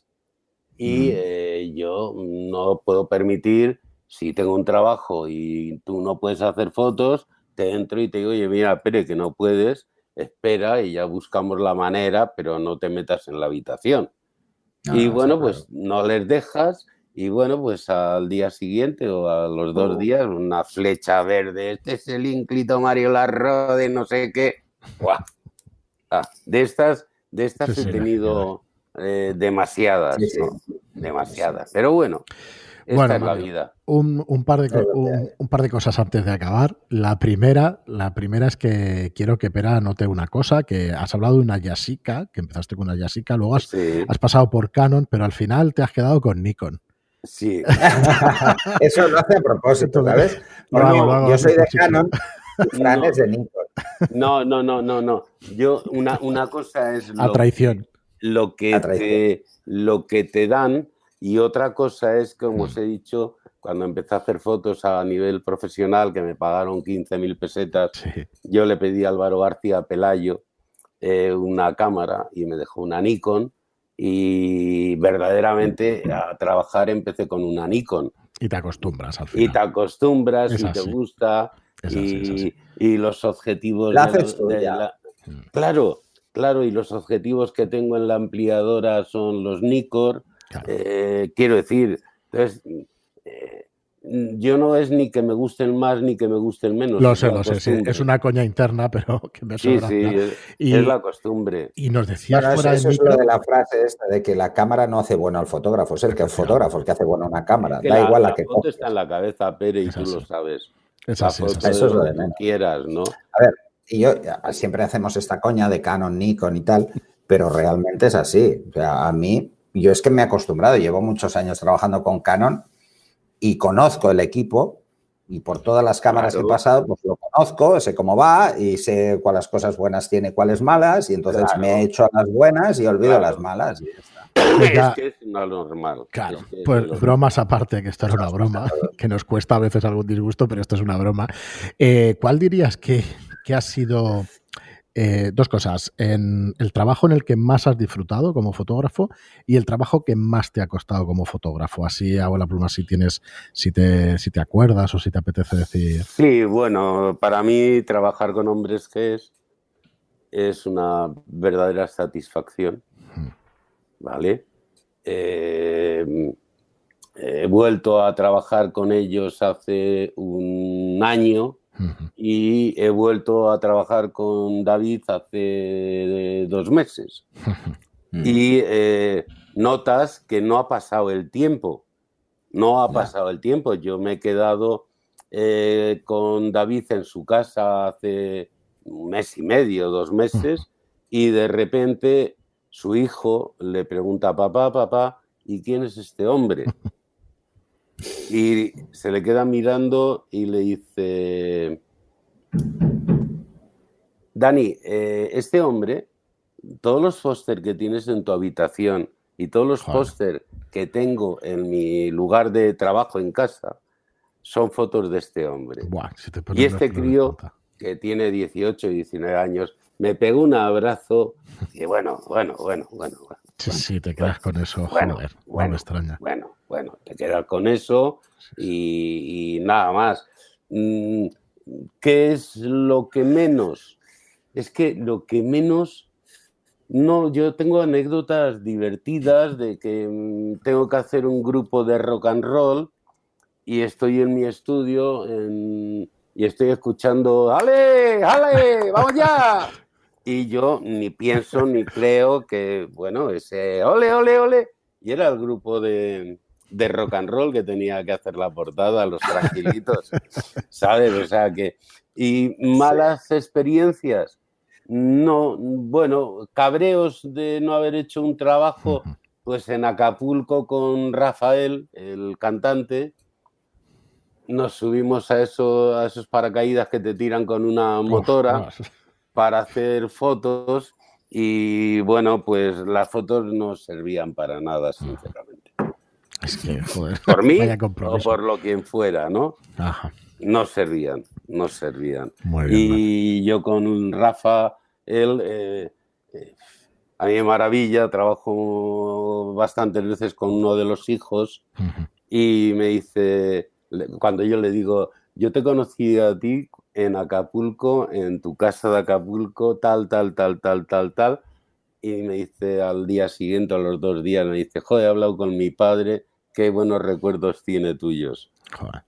y Mm. eh, yo no puedo permitir, si tengo un trabajo y tú no puedes hacer fotos, te entro y te digo, oye, mira, Pere, que no puedes, espera y ya buscamos la manera, pero no te metas en la habitación. y Ah, bueno, sí, pues no les dejas y bueno, pues al día siguiente o a los dos Oh. días una flecha verde, este es el ínclito Mario Larrode, no sé qué. Buah. Ah, de estas, de estas Sí, he sí, tenido eh, demasiadas, Sí, sí. ¿no? demasiadas. Pero bueno, esta Bueno, es la Mario, vida. Un, un par de, un, par de cosas antes de acabar. La primera, la primera es que quiero que Pera anote una cosa, que has hablado de una Yashica, que empezaste con una Yashica, luego has, Sí, has pasado por Canon, pero al final te has quedado con Nikon. Sí. Eso lo hace a propósito, ¿sabes? No, yo soy de. Canon Fran No. es de Nikon. No, no, no, no, no. Yo, una, una cosa es A lo traición. lo que, A traición. te, lo que te dan y otra cosa es, como Mm. os he dicho, cuando empecé a hacer fotos a nivel profesional, que me pagaron 15.000 pesetas, Sí. yo le pedí a Álvaro García Pelayo eh, una cámara y me dejó una Nikon y verdaderamente a trabajar empecé con una Nikon Y te acostumbras al y final. te acostumbras Es y te gusta Es así, y, y los objetivos La de haces lo- de tuya. la- Mm. claro claro y los objetivos que tengo en la ampliadora son los Claro. eh, quiero decir entonces eh, yo no es ni que me gusten más ni que me gusten menos Lo sé, lo sé, sí. Es una coña interna, pero que me sí sobra. sí es, Y, es la costumbre y nos decías Bueno, eso, fuera eso de es lo micro. de la frase esta de que la cámara no hace bueno al fotógrafo, es el que el fotógrafo el que hace bueno una cámara. que Da la, igual la, la que foto coges. está en la cabeza Pere y Es tú así. lo sabes Es la así, es foto así. Eso es lo de menos. quieras no A ver, y yo siempre hacemos esta coña de Canon, Nikon y tal, pero realmente es así. O sea, a mí, yo es que me he acostumbrado, llevo muchos años trabajando con Canon y conozco el equipo y por todas las cámaras Claro. que he pasado, pues lo conozco, sé cómo va y sé cuáles cosas buenas tiene, cuáles malas y entonces Claro. me he hecho a las buenas y olvido Claro. las malas. y ya está. Pues ya- es que es una normal Claro, es que es pues bromas aparte, que esto es una broma, que nos cuesta a veces algún disgusto, pero esto es una broma. Eh, ¿Cuál dirías que, que ha sido eh, dos cosas? En el trabajo en el que más has disfrutado como fotógrafo y el trabajo que más te ha costado como fotógrafo. Así hago la pluma si tienes, si te, si te acuerdas o si te apetece decir. Sí, bueno, para mí trabajar con hombres G es una verdadera satisfacción. ¿vale? Eh, he vuelto a trabajar con ellos hace un año Y he vuelto a trabajar con David hace dos meses. Y eh, notas que no ha pasado el tiempo. No ha pasado el tiempo. Yo me he quedado eh, con David en su casa hace un mes y medio, dos meses, y de repente su hijo le pregunta, papá, papá, ¿y quién es este hombre? Y se le queda mirando y le dice, Dani, eh, este hombre, todos los póster que tienes en tu habitación y todos los póster que tengo en mi lugar de trabajo en casa son fotos de este hombre. y este crío, que tiene 18 y 19 años, me pegó un abrazo y bueno, bueno, bueno, bueno. sí, sí, te quedas con eso, bueno, joder, bueno, me extraña. Bueno, bueno, te quedas con eso y, nada más. Mm, ¿Qué es lo que menos? Es que lo que menos no, yo tengo anécdotas divertidas de que mm, tengo que hacer un grupo de rock and roll y estoy en mi estudio y estoy escuchando, ¡ale! ¡ale! ¡Vamos ya! Y yo ni pienso ni creo que, bueno, ese ole, ole, ole. Y era el grupo de, de rock and roll que tenía que hacer la portada, los tranquilitos, ¿sabes? O sea que. Y malas experiencias. No, bueno, cabreos de no haber hecho un trabajo, pues en Acapulco con Rafael, el cantante, nos subimos a, eso, a esos paracaídas que te tiran con una motora para hacer fotos y bueno, pues las fotos no servían para nada, sinceramente. Es que, joder, por mí o por lo quien fuera, ¿no? No servían, no servían. y yo con Rafa, él, eh, eh, a mí me maravilla, trabajo bastantes veces con uno de los hijos y me dice, cuando yo le digo, yo te conocí a ti en Acapulco, en tu casa de Acapulco, tal, tal, tal, tal, tal, tal, y me dice al día siguiente, a los dos días, me dice, joder, he hablado con mi padre, qué buenos recuerdos tiene tuyos. Joder.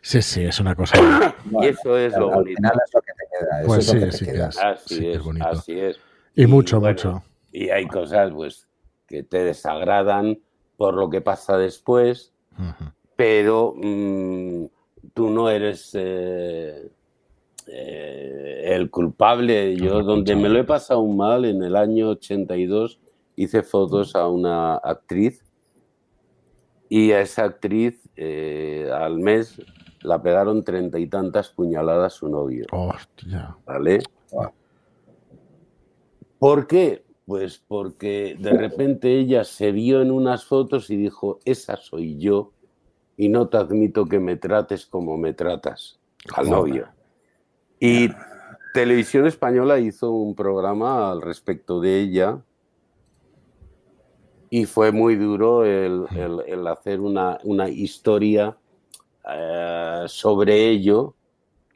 Sí, sí, es una cosa. y eso es lo bonito. Pues sí, sí, Así, es, así es. Y, mucho, mucho. Y hay cosas, pues, que te desagradan por lo que pasa después, pero mm, tú no eres eh, eh, el culpable. Yo, donde me lo he pasado mal, en el año 82 hice fotos a una actriz y a esa actriz eh, al mes la pegaron treinta y tantas puñaladas su novio. Hostia. ¿Vale? ¿Por qué? Pues porque de repente ella se vio en unas fotos y dijo, esa soy yo y no te admito que me trates como me tratas al novio. Y Televisión Española hizo un programa al respecto de ella. Y fue muy duro el, hacer una, historia eh, sobre ello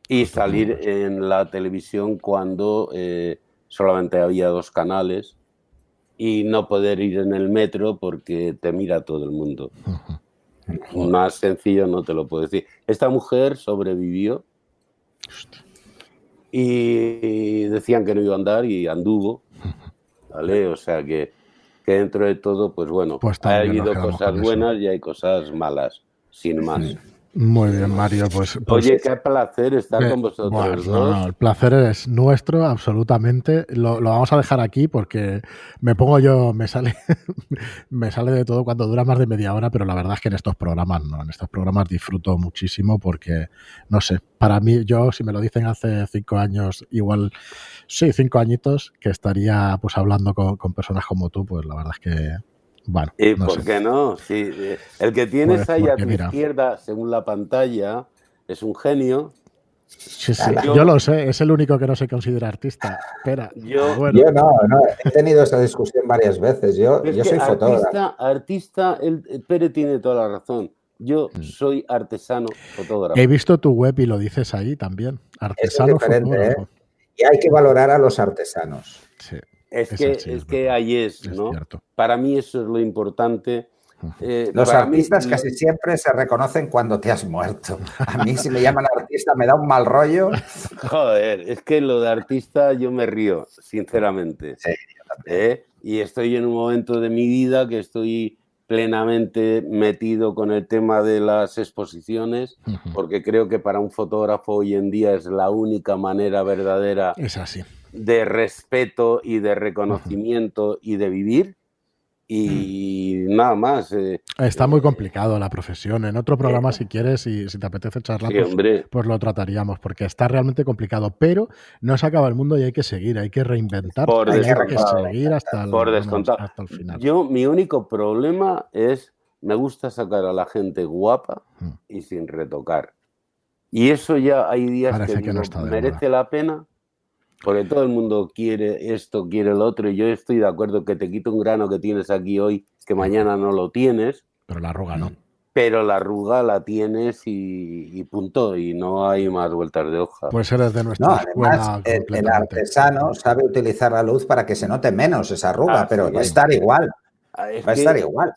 y salir en la televisión cuando eh, solamente había dos canales y no poder ir en el metro porque te mira todo el mundo. Más sencillo no te lo puedo decir. Esta mujer sobrevivió y decían que no iba a andar y anduvo. ¿Vale? O sea que que dentro de todo, pues bueno, pues ha habido cosas buenas y hay cosas malas, sin más. Muy bien, Mario. Pues, pues Oye, qué placer estar con vosotros. No, el placer es nuestro, absolutamente. Lo, vamos a dejar aquí porque me pongo yo, me sale, me sale de todo cuando dura más de media hora, pero la verdad es que en estos programas no, en estos programas disfruto muchísimo porque, no sé, para mí, yo, si me lo dicen hace cinco años, igual, sí, cinco añitos, que estaría pues hablando con, con personas como tú, pues la verdad es que bueno, ¿Y por qué no? Sí, eh, el que tienes pues ahí a tu izquierda, según la pantalla, es un genio. Sí, sí, yo, lo sé, es el único que no se considera artista. Espera, yo, yo no, no, he tenido esa discusión varias veces. Yo, yo soy fotógrafo. Artista, el, Pere tiene toda la razón. Yo mm. soy artesano fotógrafo. He visto tu web y lo dices ahí también. Artesano es ¿eh? fotógrafo. Y hay que valorar a los artesanos. Sí. Es, que, es, que ahí es, ¿no? Para mí eso es lo importante. Eh, Los artistas casi siempre se reconocen cuando te has muerto. A mí si me llaman artista me da un mal rollo. Joder, es que lo de artista yo me río, sinceramente. Sí, ¿Eh? Y estoy en un momento de mi vida que estoy plenamente metido con el tema de las exposiciones, porque creo que para un fotógrafo hoy en día es la única manera verdadera es así. De respeto y de reconocimiento y de vivir y nada más. Eh, Está muy complicado la profesión. En otro programa, eh, si quieres y si te apetece charlar, pues, pues, lo trataríamos, porque está realmente complicado. Pero no se acaba el mundo y hay que seguir, hay que reinventar, por hay que seguir hasta el, hasta el final. Yo, mi único problema es, me gusta sacar a la gente guapa mm. y sin retocar. Y eso ya hay días que, no merece la pena porque todo el mundo quiere esto, quiere lo otro, y yo estoy de acuerdo que te quito un grano que tienes aquí hoy, que mañana no lo tienes. Pero la arruga no. Pero la arruga la tienes y, punto, y no hay más vueltas de hoja. Pues eres de nuestra escuela el, artesano sabe utilizar la luz para que se note menos esa arruga, pero va a estar igual. Ah, va a estar igual.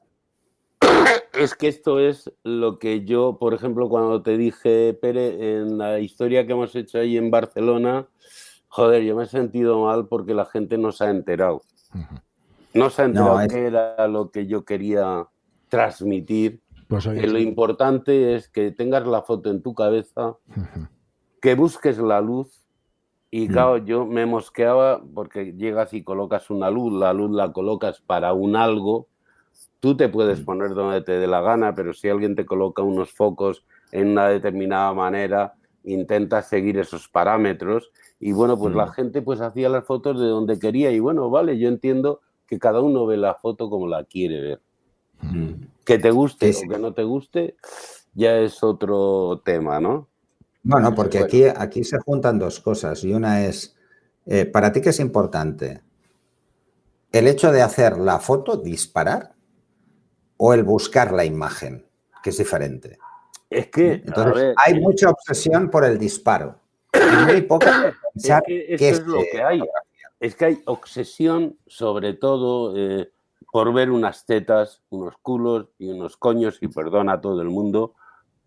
Es que esto es lo que yo, por ejemplo, cuando te dije, Pere, en la historia que hemos hecho ahí en Barcelona, Joder, yo me he sentido mal porque la gente no se ha enterado. No se ha enterado qué era lo que yo quería transmitir. Pues lo importante es que tengas la foto en tu cabeza, que busques la luz. Y mm. claro, yo me mosqueaba porque llegas y colocas una luz, la luz la colocas para un algo. Tú te puedes mm. poner donde te dé la gana, pero si alguien te coloca unos focos en una determinada manera, intenta seguir esos parámetros y bueno, pues la gente pues hacía las fotos de donde quería y bueno, vale, yo entiendo que cada uno ve la foto como la quiere ver. Mm. Que te guste o que no te guste ya es otro tema, ¿no? Bueno, porque aquí, aquí se juntan dos cosas y una es, eh, ¿para ti qué es importante? ¿El hecho de hacer la foto, disparar, o el buscar la imagen, que es diferente? Es que hay mucha obsesión por el disparo. Y muy poca es que es lo que hay. Es que hay obsesión, sobre todo, eh, por ver unas tetas, unos culos y unos coños, y perdona a todo el mundo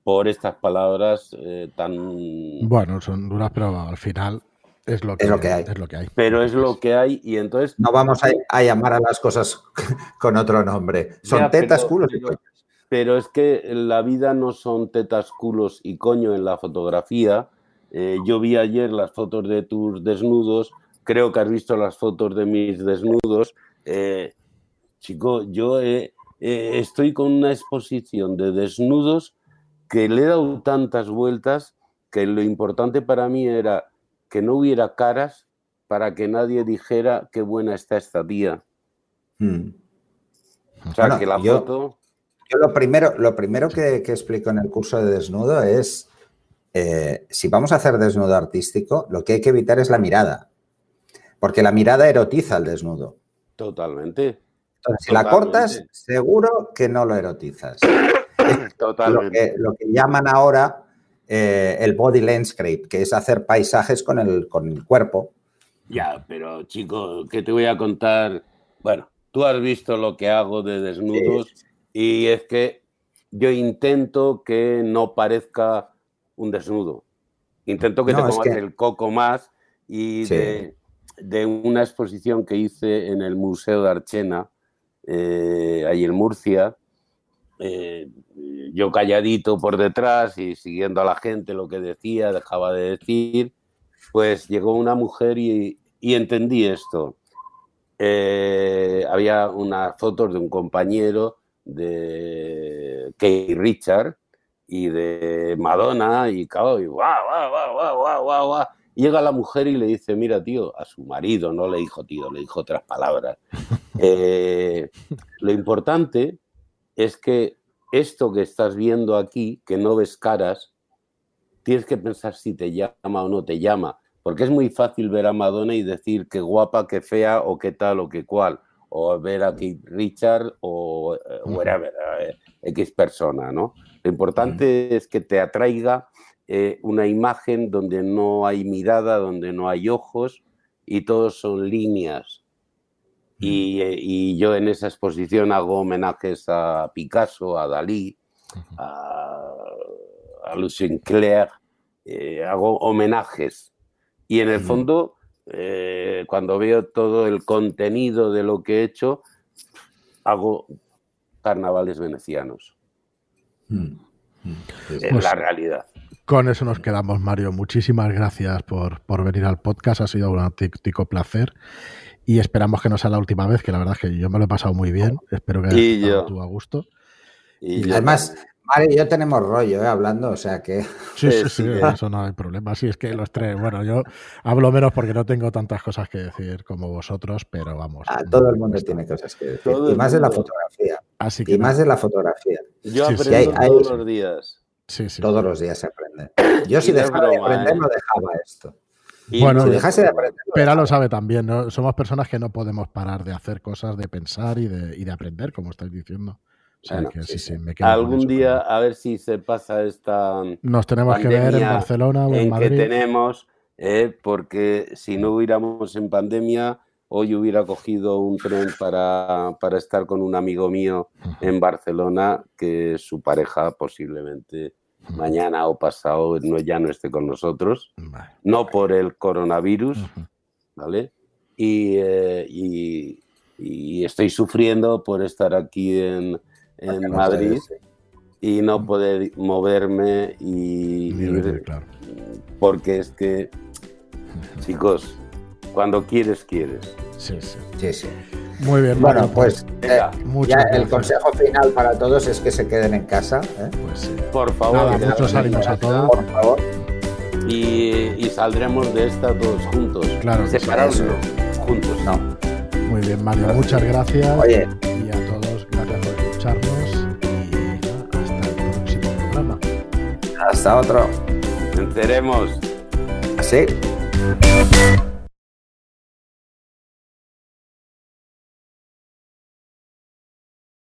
por estas palabras eh, tan. Bueno, son duras, pero al final es lo que, es lo que hay. Es lo que hay. Pero es lo que hay, y entonces. No vamos a, llamar a las cosas con otro nombre. Son tetas, culos y coños. Pero es que la vida no son tetas, culos y coño en la fotografía, eh, yo vi ayer las fotos de tus desnudos, creo que has visto las fotos de mis desnudos. Eh, chico, yo eh, estoy con una exposición de desnudos que le he dado tantas vueltas que lo importante para mí era que no hubiera caras para que nadie dijera qué buena está esta tía. Hmm. O sea, que la foto... Yo lo primero, lo primero que, que explico en el curso de desnudo es eh, si vamos a hacer desnudo artístico, lo que hay que evitar es la mirada, porque la mirada erotiza el desnudo. Totalmente. si la cortas, seguro que no lo erotizas. Totalmente. Lo que, llaman ahora eh, el body landscape, que es hacer paisajes con el, con el cuerpo. Ya, pero chico, ¿qué te voy a contar? Bueno, tú has visto lo que hago de desnudos y es que yo intento que no parezca un desnudo. Intento que te pongas el coco más y de, una exposición que hice en el Museo de Archena, eh, ahí en Murcia, eh, yo calladito por detrás y siguiendo a la gente lo que decía, dejaba de decir, pues llegó una mujer y, entendí esto. Eh, había unas fotos de un compañero de Kay Richard, y de Madonna y cao, y guau, guau, guau, guau, guau, guau, Llega la mujer y le dice, mira, tío, a su marido, no le dijo tío, le dijo otras palabras. Eh, lo importante es que esto que estás viendo aquí, que no ves caras, tienes que pensar si te llama o no te llama, porque es muy fácil ver a Madonna y decir qué guapa, qué fea o qué tal o qué cual, o ver a Keith Richard o eh, whatever, X persona, ¿no? Lo importante es que te atraiga eh, una imagen donde no hay mirada, donde no hay ojos y todos son líneas. Eh, y, yo en esa exposición hago homenajes a Picasso, a Dalí, a, a Lucien Clair, eh, hago homenajes. Y en el fondo, cuando veo todo el contenido de lo que he hecho, hago carnavales venecianos. Mm. Es Pues- la realidad. Con eso nos quedamos, Mario. Muchísimas gracias por, por venir al podcast. Ha sido un auténtico placer. Y esperamos que no sea la última vez, que la verdad es que yo me lo he pasado muy bien. Espero que hayas estado tú a gusto. Y Además, Mari y yo tenemos rollo, ¿eh? Hablando, o sea que. Sí, sí, eso no hay problema. Sí, es que los tres, bueno, yo hablo menos porque no tengo tantas cosas que decir como vosotros, pero vamos. ah, todo el mundo tiene cosas que decir. Todo Y más de la fotografía. Así que Y más de la fotografía. Yo Sí, sí. aprendo Hay- hay- todos los días. sí, sí. Todos los días se aprende. Yo si es dejara de broma, aprender, ¿eh? no dejaba esto. Y Bueno, no Si dejase de broma. aprender. no Pero lo dejaba. sabe también, ¿no? Somos personas que no podemos parar de hacer cosas, de pensar y de, y de aprender, como estáis diciendo. O sea Bueno, que sí, sí, sí. sí, me quedo con Algún eso, día, a ver si se pasa esta Nos tenemos que ver en Barcelona o en, en que Madrid. tenemos, eh, porque si no hubiéramos en pandemia, hoy hubiera cogido un tren para, para estar con un amigo mío en Barcelona, que su pareja posiblemente mañana o pasado no, ya no esté con nosotros, no por el coronavirus. ¿vale? Y, eh, y- y estoy sufriendo por estar aquí en, en no Madrid y no poder moverme y, Ni y- claro. porque es que, chicos, cuando quieres, quieres. Sí, sí. Sí, sí. Muy bien, Bueno, Mario, pues eh, ya el consejo final para todos es que se queden en casa. ¿eh? pues sí. por favor, Nada, muchos ánimos a todos. Por favor. Y, y saldremos de esta todos juntos. Claro Separados, juntos. No. Muy bien, Mario, muchas gracias. Oye, Y a todos, gracias por escucharnos. Y hasta el próximo programa. hasta otro. Venceremos. ¿Sí?